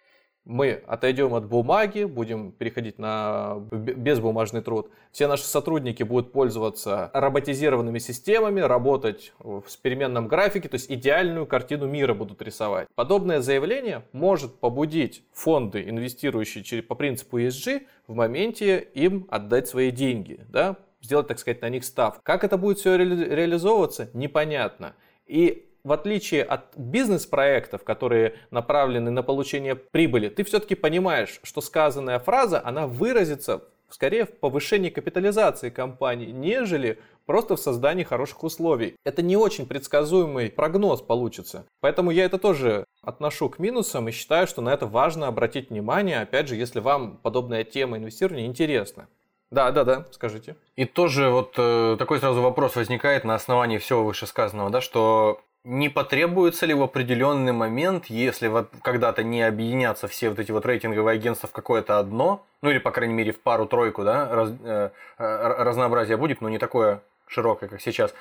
мы отойдем от бумаги, будем переходить на безбумажный труд. Все наши сотрудники будут пользоваться роботизированными системами, работать в переменном графике, то есть идеальную картину мира будут рисовать. Подобное заявление может побудить фонды, инвестирующие по принципу ESG, в моменте им отдать свои деньги, да, сделать, так сказать, на них став. Как это будет все ре реализовываться, непонятно. И в отличие от бизнес-проектов, которые направлены на получение прибыли, ты все-таки понимаешь, что сказанная фраза, она выразится скорее в повышении капитализации компании, нежели просто в создании хороших условий. Это не очень предсказуемый прогноз получится. Поэтому я это тоже отношу к минусам и считаю, что на это важно обратить внимание, опять же, если вам подобная тема инвестирования интересна. Да, да, да, скажите. И тоже вот э, такой сразу вопрос возникает на основании всего вышесказанного, да, что не потребуется ли в определенный момент, если вот когда-то не объединятся все вот эти вот рейтинговые агентства в какое-то одно, ну или, по крайней мере, в пару-тройку, да, раз, э, э разнообразие будет, но не такое широкое, как сейчас,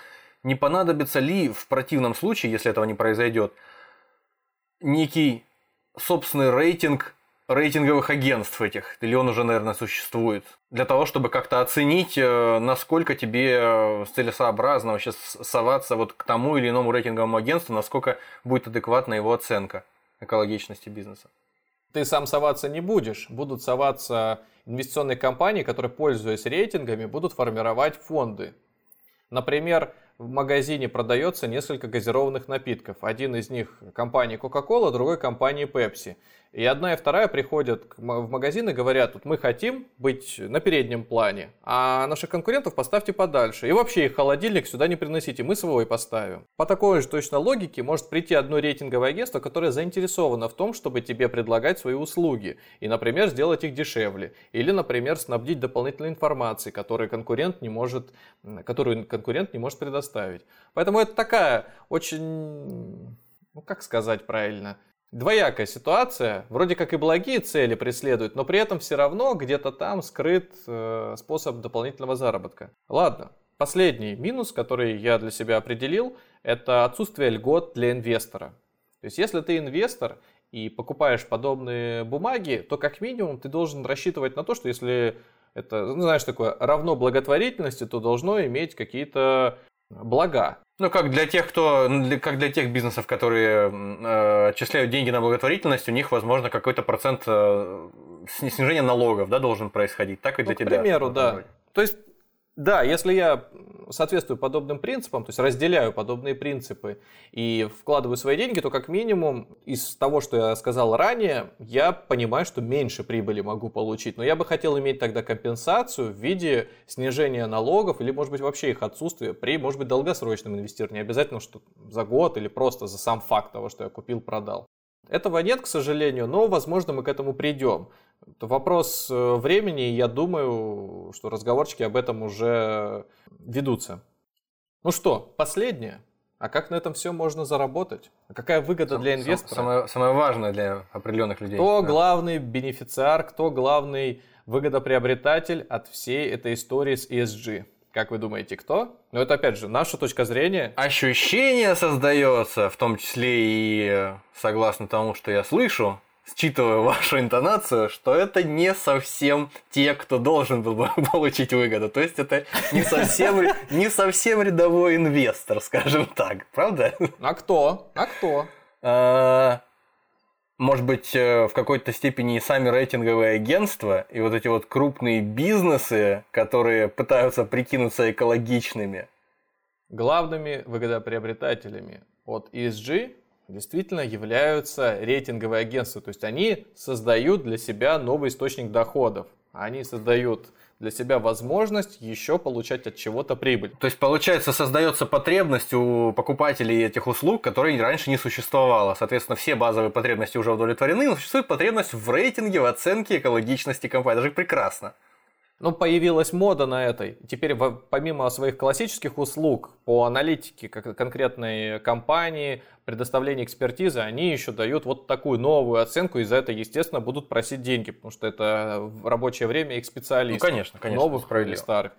не понадобится ли в противном случае, если этого не произойдет, некий собственный рейтинг рейтинговых агентств этих, или он уже, наверное, существует, для того, чтобы как-то оценить, э, насколько тебе э, целесообразно вообще соваться вот к тому или иному рейтинговому агентству, насколько будет адекватна его оценка экологичности бизнеса. Ты сам соваться не будешь, будут соваться инвестиционные компании, которые, пользуясь рейтингами, будут формировать фонды. Например, в магазине продается несколько газированных напитков. Один из них компании Coca-Cola, другой компании Pepsi. И одна и вторая приходят в магазин и говорят, вот мы хотим быть на переднем плане, а наших конкурентов поставьте подальше. И вообще их холодильник сюда не приносите, мы свой поставим. По такой же точно логике может прийти одно рейтинговое агентство, которое заинтересовано в том, чтобы тебе предлагать свои услуги. И, например, сделать их дешевле. Или, например, снабдить дополнительной информацией, которую конкурент не может, которую конкурент не может предоставить. Поэтому это такая очень, ну как сказать правильно, двоякая ситуация. Вроде как и благие цели преследуют, но при этом все равно где-то там скрыт э, способ дополнительного заработка. Ладно, последний минус, который я для себя определил, это отсутствие льгот для инвестора. То есть если ты инвестор и покупаешь подобные бумаги, то как минимум ты должен рассчитывать на то, что если это, ну, знаешь, такое равно благотворительности, то должно иметь какие-то блага. Ну, как для тех, кто, как для тех бизнесов, которые э, отчисляют деньги на благотворительность, у них, возможно, какой-то процент э, снижения налогов, да, должен происходить. Так и для ну, тебя. К примеру, да. То есть да, если я соответствую подобным принципам, то есть разделяю подобные принципы и вкладываю свои деньги, то как минимум из того, что я сказал ранее, я понимаю, что меньше прибыли могу получить. Но я бы хотел иметь тогда компенсацию в виде снижения налогов или, может быть, вообще их отсутствия при, может быть, долгосрочном инвестировании. Не обязательно, что за год или просто за сам факт того, что я купил, продал. Этого нет, к сожалению, но, возможно, мы к этому придем. Это вопрос э, времени, я думаю, что разговорчики об этом уже ведутся. Ну что, последнее. А как на этом все можно заработать? А какая выгода для инвестора? Самое, самое важное для определенных людей. Кто да. главный бенефициар, кто главный выгодоприобретатель от всей этой истории с ESG? Как вы думаете, кто? Ну, это, опять же, наша точка зрения. Ощущение создается, в том числе и э, согласно тому, что я слышу, считывая вашу интонацию, что это не совсем те, кто должен был бы получить выгоду. То есть это не совсем, не совсем рядовой инвестор, скажем так. Правда? А кто? А кто? Может быть, э, в какой-то степени и сами рейтинговые агентства, и вот эти вот крупные бизнесы, которые пытаются прикинуться экологичными. Главными выгодоприобретателями от ESG действительно являются рейтинговые агентства. То есть они создают для себя новый источник доходов. Они создают для себя возможность еще получать от чего-то прибыль. То есть, получается, создается потребность у покупателей этих услуг, которой раньше не существовало. Соответственно, все базовые потребности уже удовлетворены, но существует потребность в рейтинге, в оценке экологичности компании. Даже прекрасно. Ну, появилась мода на этой. Теперь, помимо своих классических услуг по аналитике конкретной компании, предоставлению экспертизы, они еще дают вот такую новую оценку, и за это, естественно, будут просить деньги, потому что это рабочее время их специалистов. Ну, конечно, конечно. Новых или старых.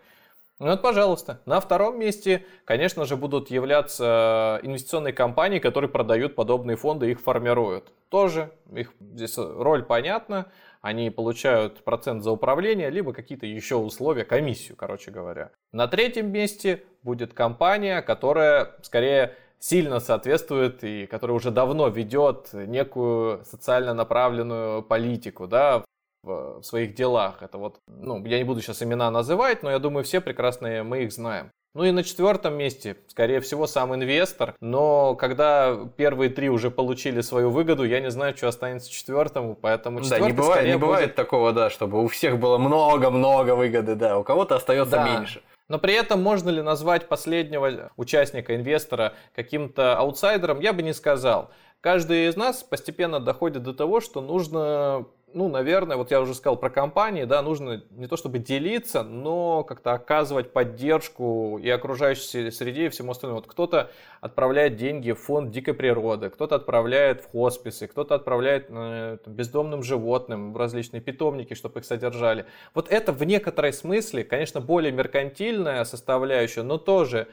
Ну вот, пожалуйста. На втором месте, конечно же, будут являться инвестиционные компании, которые продают подобные фонды их формируют. Тоже их здесь роль понятна. Они получают процент за управление, либо какие-то еще условия, комиссию, короче говоря. На третьем месте будет компания, которая скорее сильно соответствует и которая уже давно ведет некую социально направленную политику, да, в, своих делах. Это вот, ну, я не буду сейчас имена называть, но я думаю, все прекрасные мы их знаем. Ну и на четвертом месте, скорее всего, сам инвестор. Но когда первые три уже получили свою выгоду, я не знаю, что останется четвертому, поэтому четвертый Да, не бывает, не бывает будет... такого, да, чтобы у всех было много-много выгоды, да, у кого-то остается да. меньше. Но при этом можно ли назвать последнего участника, инвестора каким-то аутсайдером, я бы не сказал. Каждый из нас постепенно доходит до того, что нужно ну, наверное, вот я уже сказал про компании, да, нужно не то чтобы делиться, но как-то оказывать поддержку и окружающей среде и всему остальному. Вот кто-то отправляет деньги в фонд дикой природы, кто-то отправляет в хосписы, кто-то отправляет э, бездомным животным в различные питомники, чтобы их содержали. Вот это в некоторой смысле, конечно, более меркантильная составляющая, но тоже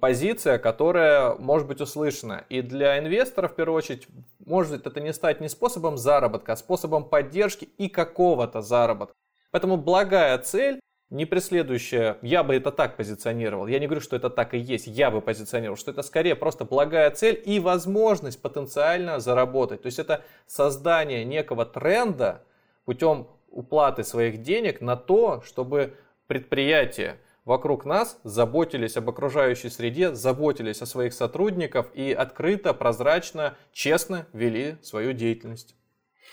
позиция, которая может быть услышана. И для инвестора, в первую очередь, может это не стать не способом заработка, а способом поддержки и какого-то заработка. Поэтому благая цель, не преследующая, я бы это так позиционировал, я не говорю, что это так и есть, я бы позиционировал, что это скорее просто благая цель и возможность потенциально заработать. То есть это создание некого тренда путем уплаты своих денег на то, чтобы предприятие вокруг нас заботились об окружающей среде, заботились о своих сотрудниках и открыто, прозрачно, честно вели свою деятельность.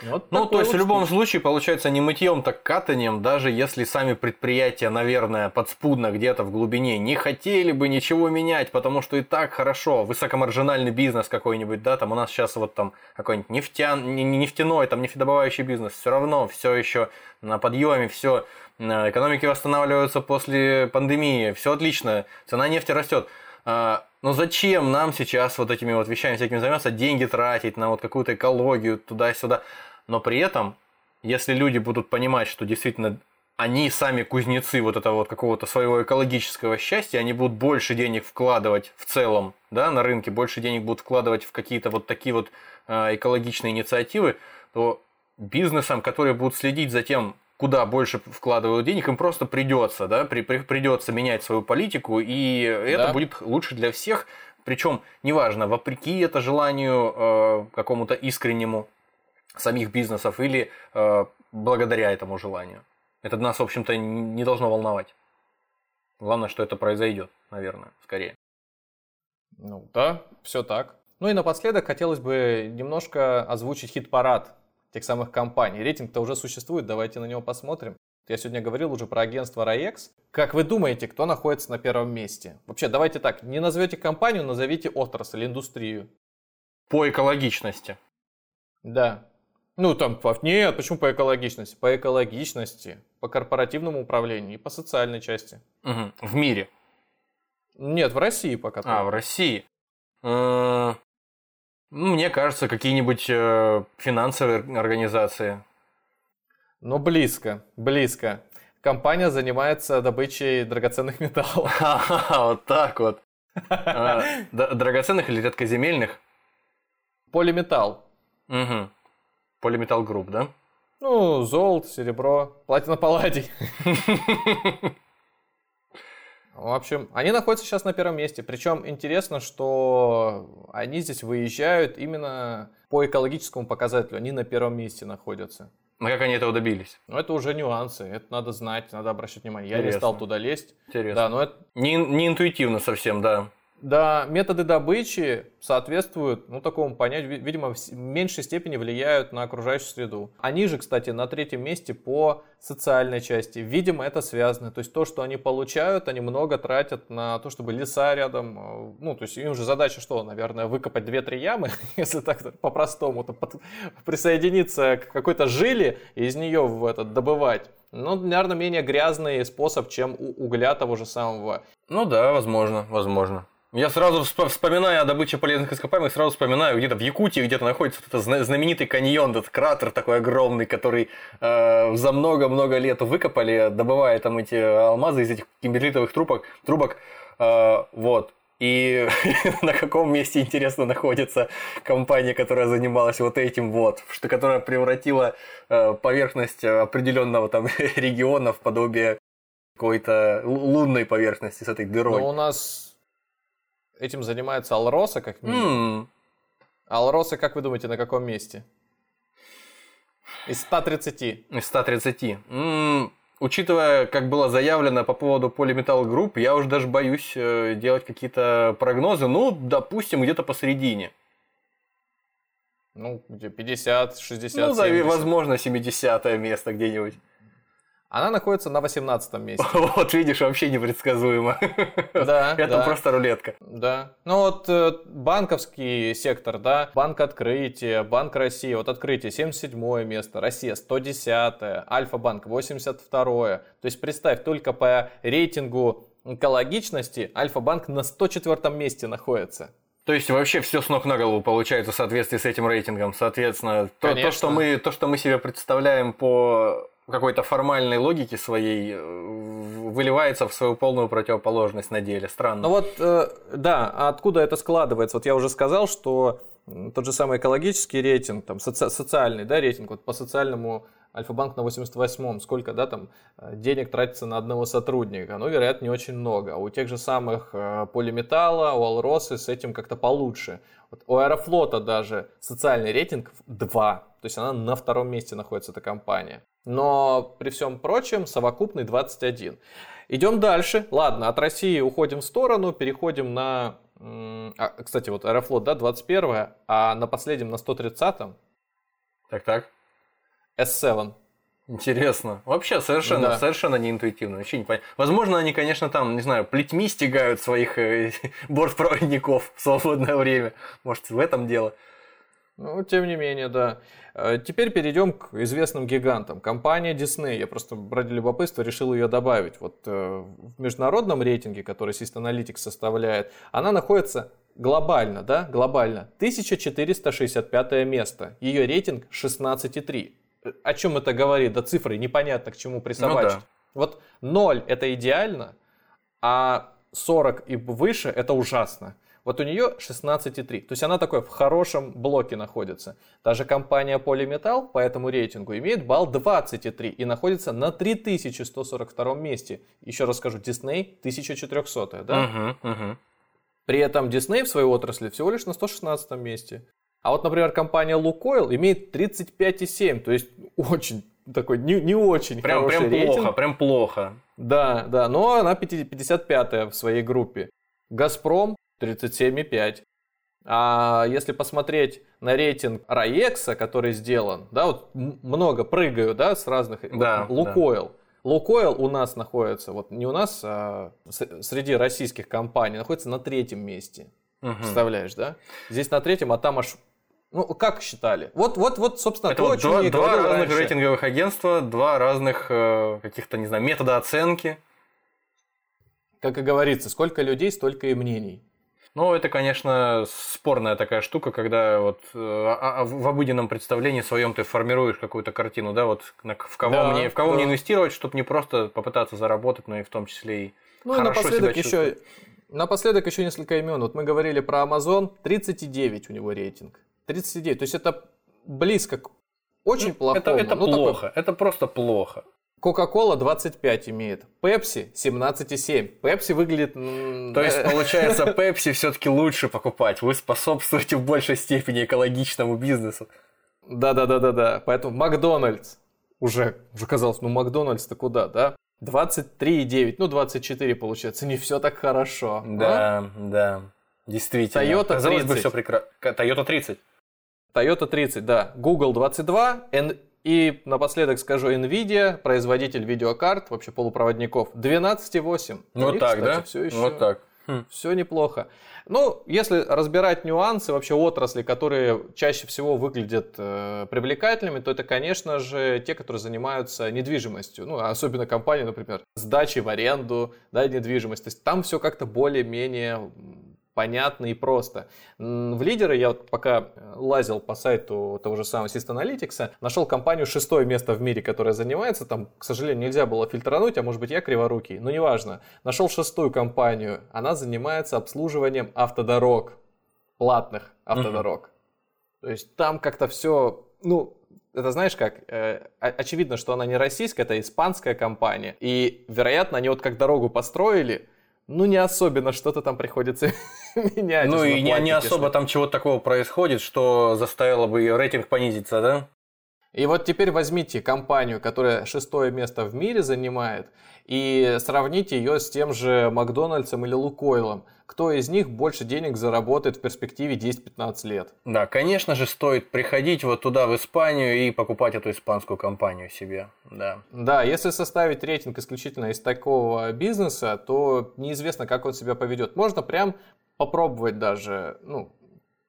Вот ну, то есть вот в любом случае получается не мытьем, так катанием, даже если сами предприятия, наверное, подспудно где-то в глубине не хотели бы ничего менять, потому что и так хорошо, высокомаржинальный бизнес какой-нибудь, да, там у нас сейчас вот там какой-нибудь нефтян, не нефтяной, там нефтедобывающий бизнес, все равно все еще на подъеме, все Э, экономики восстанавливаются после пандемии, все отлично, цена нефти растет. А, но зачем нам сейчас вот этими вот вещами всякими заниматься, деньги тратить на вот какую-то экологию туда-сюда? Но при этом, если люди будут понимать, что действительно они сами кузнецы вот этого вот какого-то своего экологического счастья, они будут больше денег вкладывать в целом, да, на рынке, больше денег будут вкладывать в какие-то вот такие вот э, экологичные инициативы, то бизнесам, которые будут следить за тем, куда больше вкладывают денег, им просто придется, да, при, при, придется менять свою политику, и это да. будет лучше для всех. Причем, неважно, вопреки это желанию э, какому-то искреннему самих бизнесов или э, благодаря этому желанию. Это нас, в общем-то, не должно волновать. Главное, что это произойдет, наверное, скорее. Ну да, все так. Ну и напоследок хотелось бы немножко озвучить хит-парад тех самых компаний. Рейтинг-то уже существует, давайте на него посмотрим. Я сегодня говорил уже про агентство Raex. Как вы думаете, кто находится на первом месте? Вообще, давайте так, не назовете компанию, назовите отрасль, индустрию. По экологичности. Да. Ну, там, нет, почему по экологичности? По экологичности, по корпоративному управлению и по социальной части. Угу. В мире? Нет, в России пока. А, в России. Э, мне кажется, какие-нибудь э, финансовые организации. Ну, близко, близко. Компания занимается добычей драгоценных металлов. Вот так вот. А, драгоценных или редкоземельных? Полиметалл. Угу. Полиметалл групп, да? Ну, золото, серебро, платина палладий. В общем, они находятся сейчас на первом месте. Причем интересно, что они здесь выезжают именно по экологическому показателю. Они на первом месте находятся. Но как они этого добились? Ну, это уже нюансы. Это надо знать, надо обращать внимание. Интересно. Я не стал туда лезть. Интересно. Да, но это... Не, не интуитивно совсем, да. Да, методы добычи соответствуют, ну, такому понятию, видимо, в меньшей степени влияют на окружающую среду. Они же, кстати, на третьем месте по социальной части. Видимо, это связано. То есть то, что они получают, они много тратят на то, чтобы леса рядом, э, ну, то есть им же задача что, наверное, выкопать 2-3 ямы, если так по-простому, то под, присоединиться к какой-то жиле и из нее в этот добывать. Ну, наверное, менее грязный способ, чем у угля того же самого. Ну да, возможно, возможно. Я сразу вспоминаю о добыче полезных ископаемых, сразу вспоминаю, где-то в Якутии где-то находится этот знаменитый каньон, этот кратер такой огромный, который э, за много-много лет выкопали, добывая там эти алмазы из этих кимберлитовых трубок, трубок э, вот. И на каком месте, интересно, находится компания, которая занималась вот этим вот, что которая превратила э, поверхность определенного там региона в подобие какой-то лунной поверхности с этой дырой. Но у нас этим занимается Алроса, как минимум. Mm. Алроса, как вы думаете, на каком месте? Из 130. Из 130. Mm, учитывая, как было заявлено по поводу Polymetal Group, я уже даже боюсь э, делать какие-то прогнозы. Ну, допустим, где-то посередине. Ну, где 50, 60, Ну, 70. возможно, 70 место где-нибудь. Она находится на 18 месте. Вот видишь, вообще непредсказуемо. Да. Это да. просто рулетка. Да. Ну вот э, банковский сектор, да, Банк Открытия, Банк России, вот Открытие 77 место, Россия 110, Альфа-банк 82. То есть представь, только по рейтингу экологичности Альфа-банк на 104 месте находится. То есть вообще все с ног на голову получается в соответствии с этим рейтингом. Соответственно, то, то, что мы, то, что мы себе представляем по какой-то формальной логики своей э, выливается в свою полную противоположность на деле. Странно. Ну вот, э, да, а откуда это складывается? Вот я уже сказал, что тот же самый экологический рейтинг, там, соци- социальный да, рейтинг, вот по социальному Альфа-банк на 88-м, сколько да, там, э, денег тратится на одного сотрудника? Ну, вероятно, не очень много. А у тех же самых Полиметалла, у Алросы с этим как-то получше. Вот у Аэрофлота даже социальный рейтинг 2, то есть она на втором месте находится, эта компания. Но при всем прочем совокупный 21. Идем дальше. Ладно, от России уходим в сторону, переходим на... А, кстати, вот Аэрофлот, да, 21 а на последнем, на 130-м... Так-так. S7. Интересно. Вообще совершенно, да. совершенно неинтуитивно. Вообще не понятно. Возможно, они, конечно, там, не знаю, плетьми стягают своих э, бортпроводников в свободное время. Может, в этом дело. Ну, тем не менее, да. Э, теперь перейдем к известным гигантам. Компания Disney, я просто ради любопытства решил ее добавить. Вот э, в международном рейтинге, который System составляет, она находится глобально, да, глобально, 1465 место. Ее рейтинг 16,3. О чем это говорит? Да цифры непонятно к чему присобачить. Ну, да. Вот 0 это идеально, а 40 и выше это ужасно. Вот у нее 16,3. То есть она такой в хорошем блоке находится. Даже компания Polymetal по этому рейтингу имеет балл 23 и находится на 3142 месте. Еще раз скажу, Disney 1400, да? Угу, угу. При этом Disney в своей отрасли всего лишь на 116 месте. А вот, например, компания Lukoil имеет 35,7, то есть очень такой не, не очень прям, хороший прям рейтинг. плохо, прям плохо. Да, да, но она 55 в своей группе. Газпром 37,5. А если посмотреть на рейтинг Раекса, который сделан, да, вот много прыгаю, да, с разных, да, вот, Лукойл. Да. Лукойл у нас находится, вот не у нас, а среди российских компаний, находится на третьем месте. Угу. Представляешь, да? Здесь на третьем, а там аж ну, как считали? Вот, вот, вот, собственно, Это то, вот два, два разных раньше. рейтинговых агентства, два разных э, каких-то, не знаю, метода оценки. Как и говорится, сколько людей, столько и мнений. Ну, это, конечно, спорная такая штука, когда вот э, а, а, в обыденном представлении своем ты формируешь какую-то картину, да, вот в кого, да, мне, в кого да. мне инвестировать, чтобы не просто попытаться заработать, но и в том числе и ну, хорошо и напоследок себя еще, напоследок еще несколько имен. Вот мы говорили про Amazon, 39 у него рейтинг. 39, то есть это близко к очень ну, плохому. Это, это ну, плохо, такой... это просто плохо. Coca-Cola 25 имеет, Pepsi 17,7. Pepsi выглядит... То есть, получается, Pepsi все-таки лучше покупать. Вы способствуете в большей степени экологичному бизнесу. Да-да-да-да-да. Поэтому Макдональдс уже, уже казалось, ну Макдональдс-то куда, да? 23,9, ну 24 получается, не все так хорошо. Да, а? да, действительно. Toyota 30. Казалось бы, все прекрасно. Toyota 30. Toyota 30, да. Google 22, и напоследок скажу, Nvidia, производитель видеокарт, вообще полупроводников, 12,8. Ну вот так, кстати, да? Все еще, вот так. Хм. Все неплохо. Ну, если разбирать нюансы вообще отрасли, которые чаще всего выглядят э, привлекательными, то это, конечно же, те, которые занимаются недвижимостью. Ну, особенно компании, например, сдачи в аренду, да, недвижимость. То есть там все как-то более-менее понятно и просто. В лидеры я вот пока э, лазил по сайту того же самого System Analytics, нашел компанию шестое место в мире, которая занимается, там, к сожалению, нельзя было фильтрануть, а может быть я криворукий, но неважно. Нашел шестую компанию, она занимается обслуживанием автодорог, платных автодорог. Uh-huh. То есть там как-то все, ну, это знаешь как, э, очевидно, что она не российская, это испанская компания. И, вероятно, они вот как дорогу построили, ну, не особенно что-то там приходится менять. Ну, и не, не особо там чего-то такого происходит, что заставило бы рейтинг понизиться, да? И вот теперь возьмите компанию, которая шестое место в мире занимает, и сравните ее с тем же Макдональдсом или Лукойлом. Кто из них больше денег заработает в перспективе 10-15 лет? Да, конечно же, стоит приходить вот туда, в Испанию, и покупать эту испанскую компанию себе. Да. Да, если составить рейтинг исключительно из такого бизнеса, то неизвестно, как он себя поведет. Можно прям попробовать даже, ну,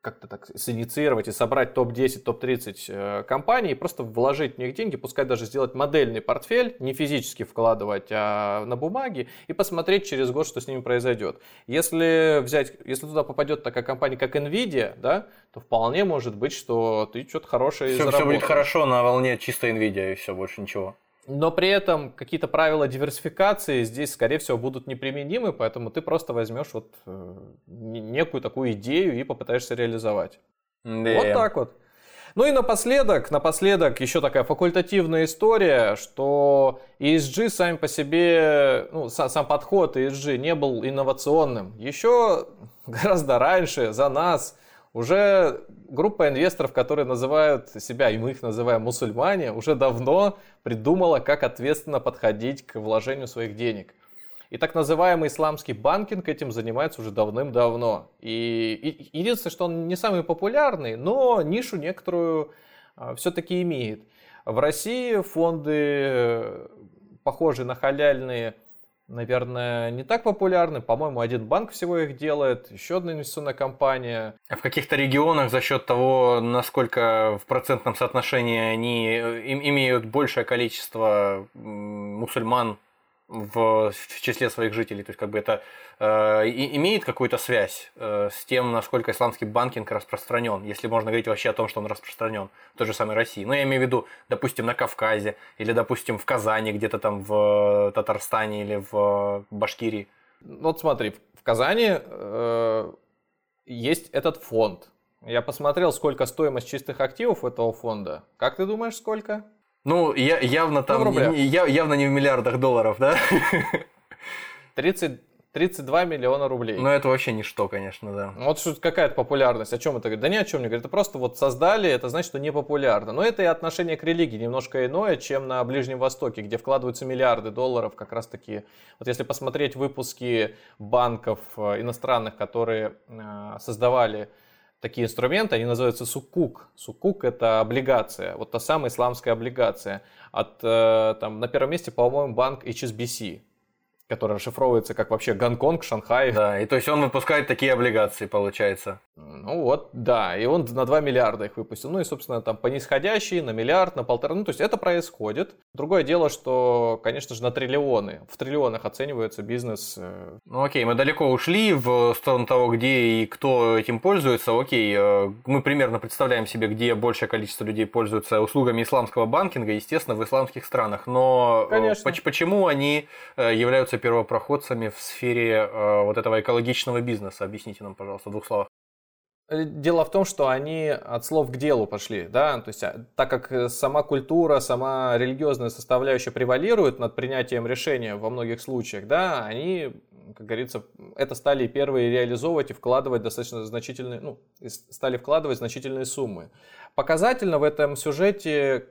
как-то так синициировать и собрать топ-10, топ-30 э, компаний и просто вложить в них деньги, пускай даже сделать модельный портфель, не физически вкладывать, а на бумаге, и посмотреть через год, что с ними произойдет. Если взять, если туда попадет такая компания, как Nvidia, да, то вполне может быть, что ты что-то хорошее все, все будет хорошо на волне чисто Nvidia и все, больше ничего но при этом какие-то правила диверсификации здесь, скорее всего, будут неприменимы, поэтому ты просто возьмешь вот э, некую такую идею и попытаешься реализовать. Да. Вот так вот. Ну и напоследок, напоследок еще такая факультативная история, что ESG сам по себе, ну, сам подход ESG не был инновационным. Еще гораздо раньше за нас уже группа инвесторов, которые называют себя, и мы их называем мусульмане, уже давно придумала, как ответственно подходить к вложению своих денег. И так называемый исламский банкинг этим занимается уже давным-давно. И, и единственное, что он не самый популярный, но нишу некоторую а, все-таки имеет. В России фонды, э, похожие на халяльные, наверное, не так популярны. По-моему, один банк всего их делает, еще одна инвестиционная компания. А в каких-то регионах за счет того, насколько в процентном соотношении они э, имеют большее количество мусульман в, в числе своих жителей. То есть, как бы это э, имеет какую-то связь э, с тем, насколько исламский банкинг распространен, если можно говорить вообще о том, что он распространен в той же самой России. Ну, я имею в виду, допустим, на Кавказе, или, допустим, в Казани, где-то там в Татарстане или в Башкирии. Вот смотри, в Казани э, есть этот фонд. Я посмотрел, сколько стоимость чистых активов этого фонда. Как ты думаешь, сколько? Ну, я, явно там, ну, я, явно не в миллиардах долларов, да? 30, 32 миллиона рублей. Ну, это вообще ничто, конечно, да. Вот что какая-то популярность. О чем это говорит? Да ни о чем не говорит. Это просто вот создали, это значит, что не популярно. Но это и отношение к религии немножко иное, чем на Ближнем Востоке, где вкладываются миллиарды долларов как раз таки. Вот если посмотреть выпуски банков э, иностранных, которые э, создавали такие инструменты, они называются сукук. Сукук это облигация, вот та самая исламская облигация. От, э, там, на первом месте, по-моему, банк HSBC который расшифровывается как вообще Гонконг, Шанхай. Да, и то есть он выпускает такие облигации, получается. Ну вот, да, и он на 2 миллиарда их выпустил. Ну и, собственно, там по нисходящей, на миллиард, на полтора. Ну, то есть это происходит. Другое дело, что, конечно же, на триллионы. В триллионах оценивается бизнес. Э, ну окей, мы далеко ушли в сторону того, где и кто этим пользуется. Окей, э, мы примерно представляем себе, где большее количество людей пользуются услугами исламского банкинга, естественно, в исламских странах. Но э, конечно. почему они являются первопроходцами в сфере э, вот этого экологичного бизнеса? Объясните нам, пожалуйста, в двух словах. Э, дело в том, что они от слов к делу пошли, да, то есть а, так как э, сама культура, сама религиозная составляющая превалирует над принятием решения во многих случаях, да, они, как говорится, это стали первые реализовывать и вкладывать достаточно значительные, ну, стали вкладывать значительные суммы. Показательно в этом сюжете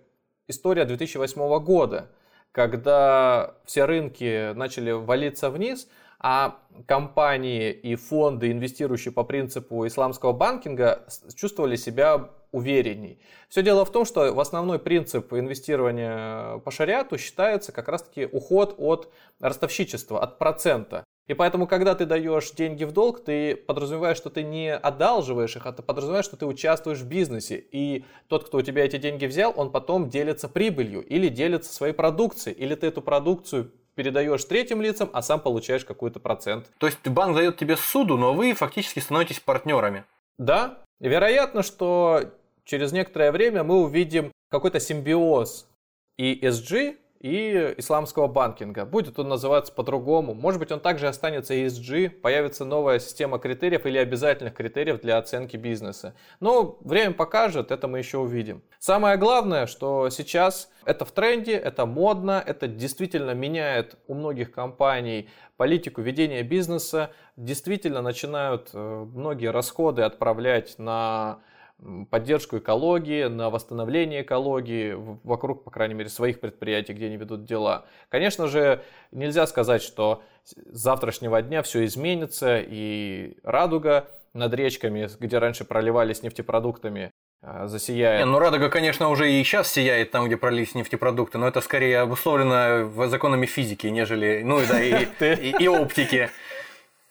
история 2008 года, когда все рынки начали валиться вниз, а компании и фонды, инвестирующие по принципу исламского банкинга, чувствовали себя уверенней. Все дело в том, что в основной принцип инвестирования по шариату считается как раз-таки уход от ростовщичества, от процента. И поэтому, когда ты даешь деньги в долг, ты подразумеваешь, что ты не одалживаешь их, а ты подразумеваешь, что ты участвуешь в бизнесе. И тот, кто у тебя эти деньги взял, он потом делится прибылью или делится своей продукцией, или ты эту продукцию передаешь третьим лицам, а сам получаешь какой-то процент. То есть банк дает тебе суду, но вы фактически становитесь партнерами. Да, вероятно, что через некоторое время мы увидим какой-то симбиоз ESG и исламского банкинга. Будет он называться по-другому. Может быть, он также останется ESG, появится новая система критериев или обязательных критериев для оценки бизнеса. Но время покажет, это мы еще увидим. Самое главное, что сейчас это в тренде, это модно, это действительно меняет у многих компаний политику ведения бизнеса, действительно начинают э, многие расходы отправлять на поддержку экологии, на восстановление экологии вокруг, по крайней мере, своих предприятий, где они ведут дела. Конечно же, нельзя сказать, что с завтрашнего дня все изменится, и радуга над речками, где раньше проливались нефтепродуктами, а, засияет. Не, ну радуга, конечно, уже и сейчас сияет там, где пролились нефтепродукты, но это скорее обусловлено законами физики, нежели, ну да, и, и, и оптики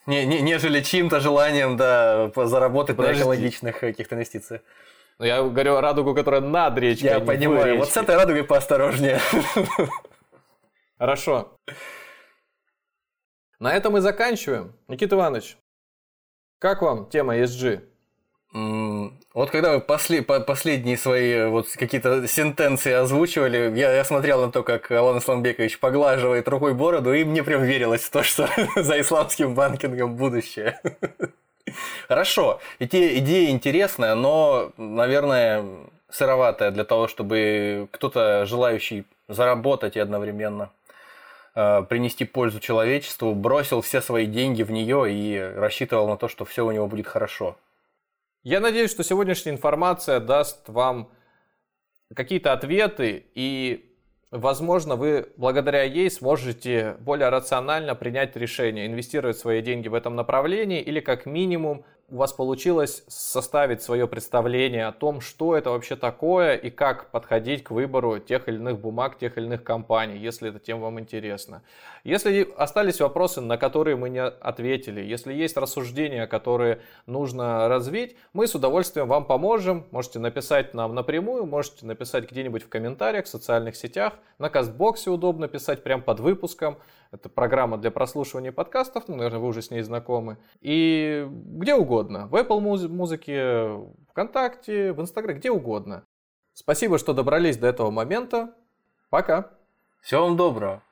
не, не, нежели чьим-то желанием, да, заработать Подожди. на экологичных каких-то инвестициях. Ну, я говорю радугу, которая над речкой. Я а понимаю, вот с этой радугой поосторожнее. Хорошо. На этом мы заканчиваем. Никита Иванович, как вам тема ESG? Вот когда вы после, последние свои вот какие-то сентенции озвучивали, я, я смотрел на то, как Алан Исламбекович поглаживает рукой бороду, и мне прям верилось в то, что за исламским банкингом будущее. Хорошо, идея, идея интересная, но, наверное, сыроватая для того, чтобы кто-то, желающий заработать и одновременно э, принести пользу человечеству, бросил все свои деньги в нее и рассчитывал на то, что все у него будет хорошо. Я надеюсь, что сегодняшняя информация даст вам какие-то ответы и, возможно, вы благодаря ей сможете более рационально принять решение, инвестировать свои деньги в этом направлении или как минимум у вас получилось составить свое представление о том, что это вообще такое и как подходить к выбору тех или иных бумаг, тех или иных компаний, если эта тема вам интересна. Если остались вопросы, на которые мы не ответили, если есть рассуждения, которые нужно развить, мы с удовольствием вам поможем. Можете написать нам напрямую, можете написать где-нибудь в комментариях, в социальных сетях. На Кастбоксе удобно писать прямо под выпуском. Это программа для прослушивания подкастов, ну, наверное, вы уже с ней знакомы. И где угодно. В Apple музыке, ВКонтакте, в Инстаграме, где угодно. Спасибо, что добрались до этого момента. Пока. Всего вам доброго.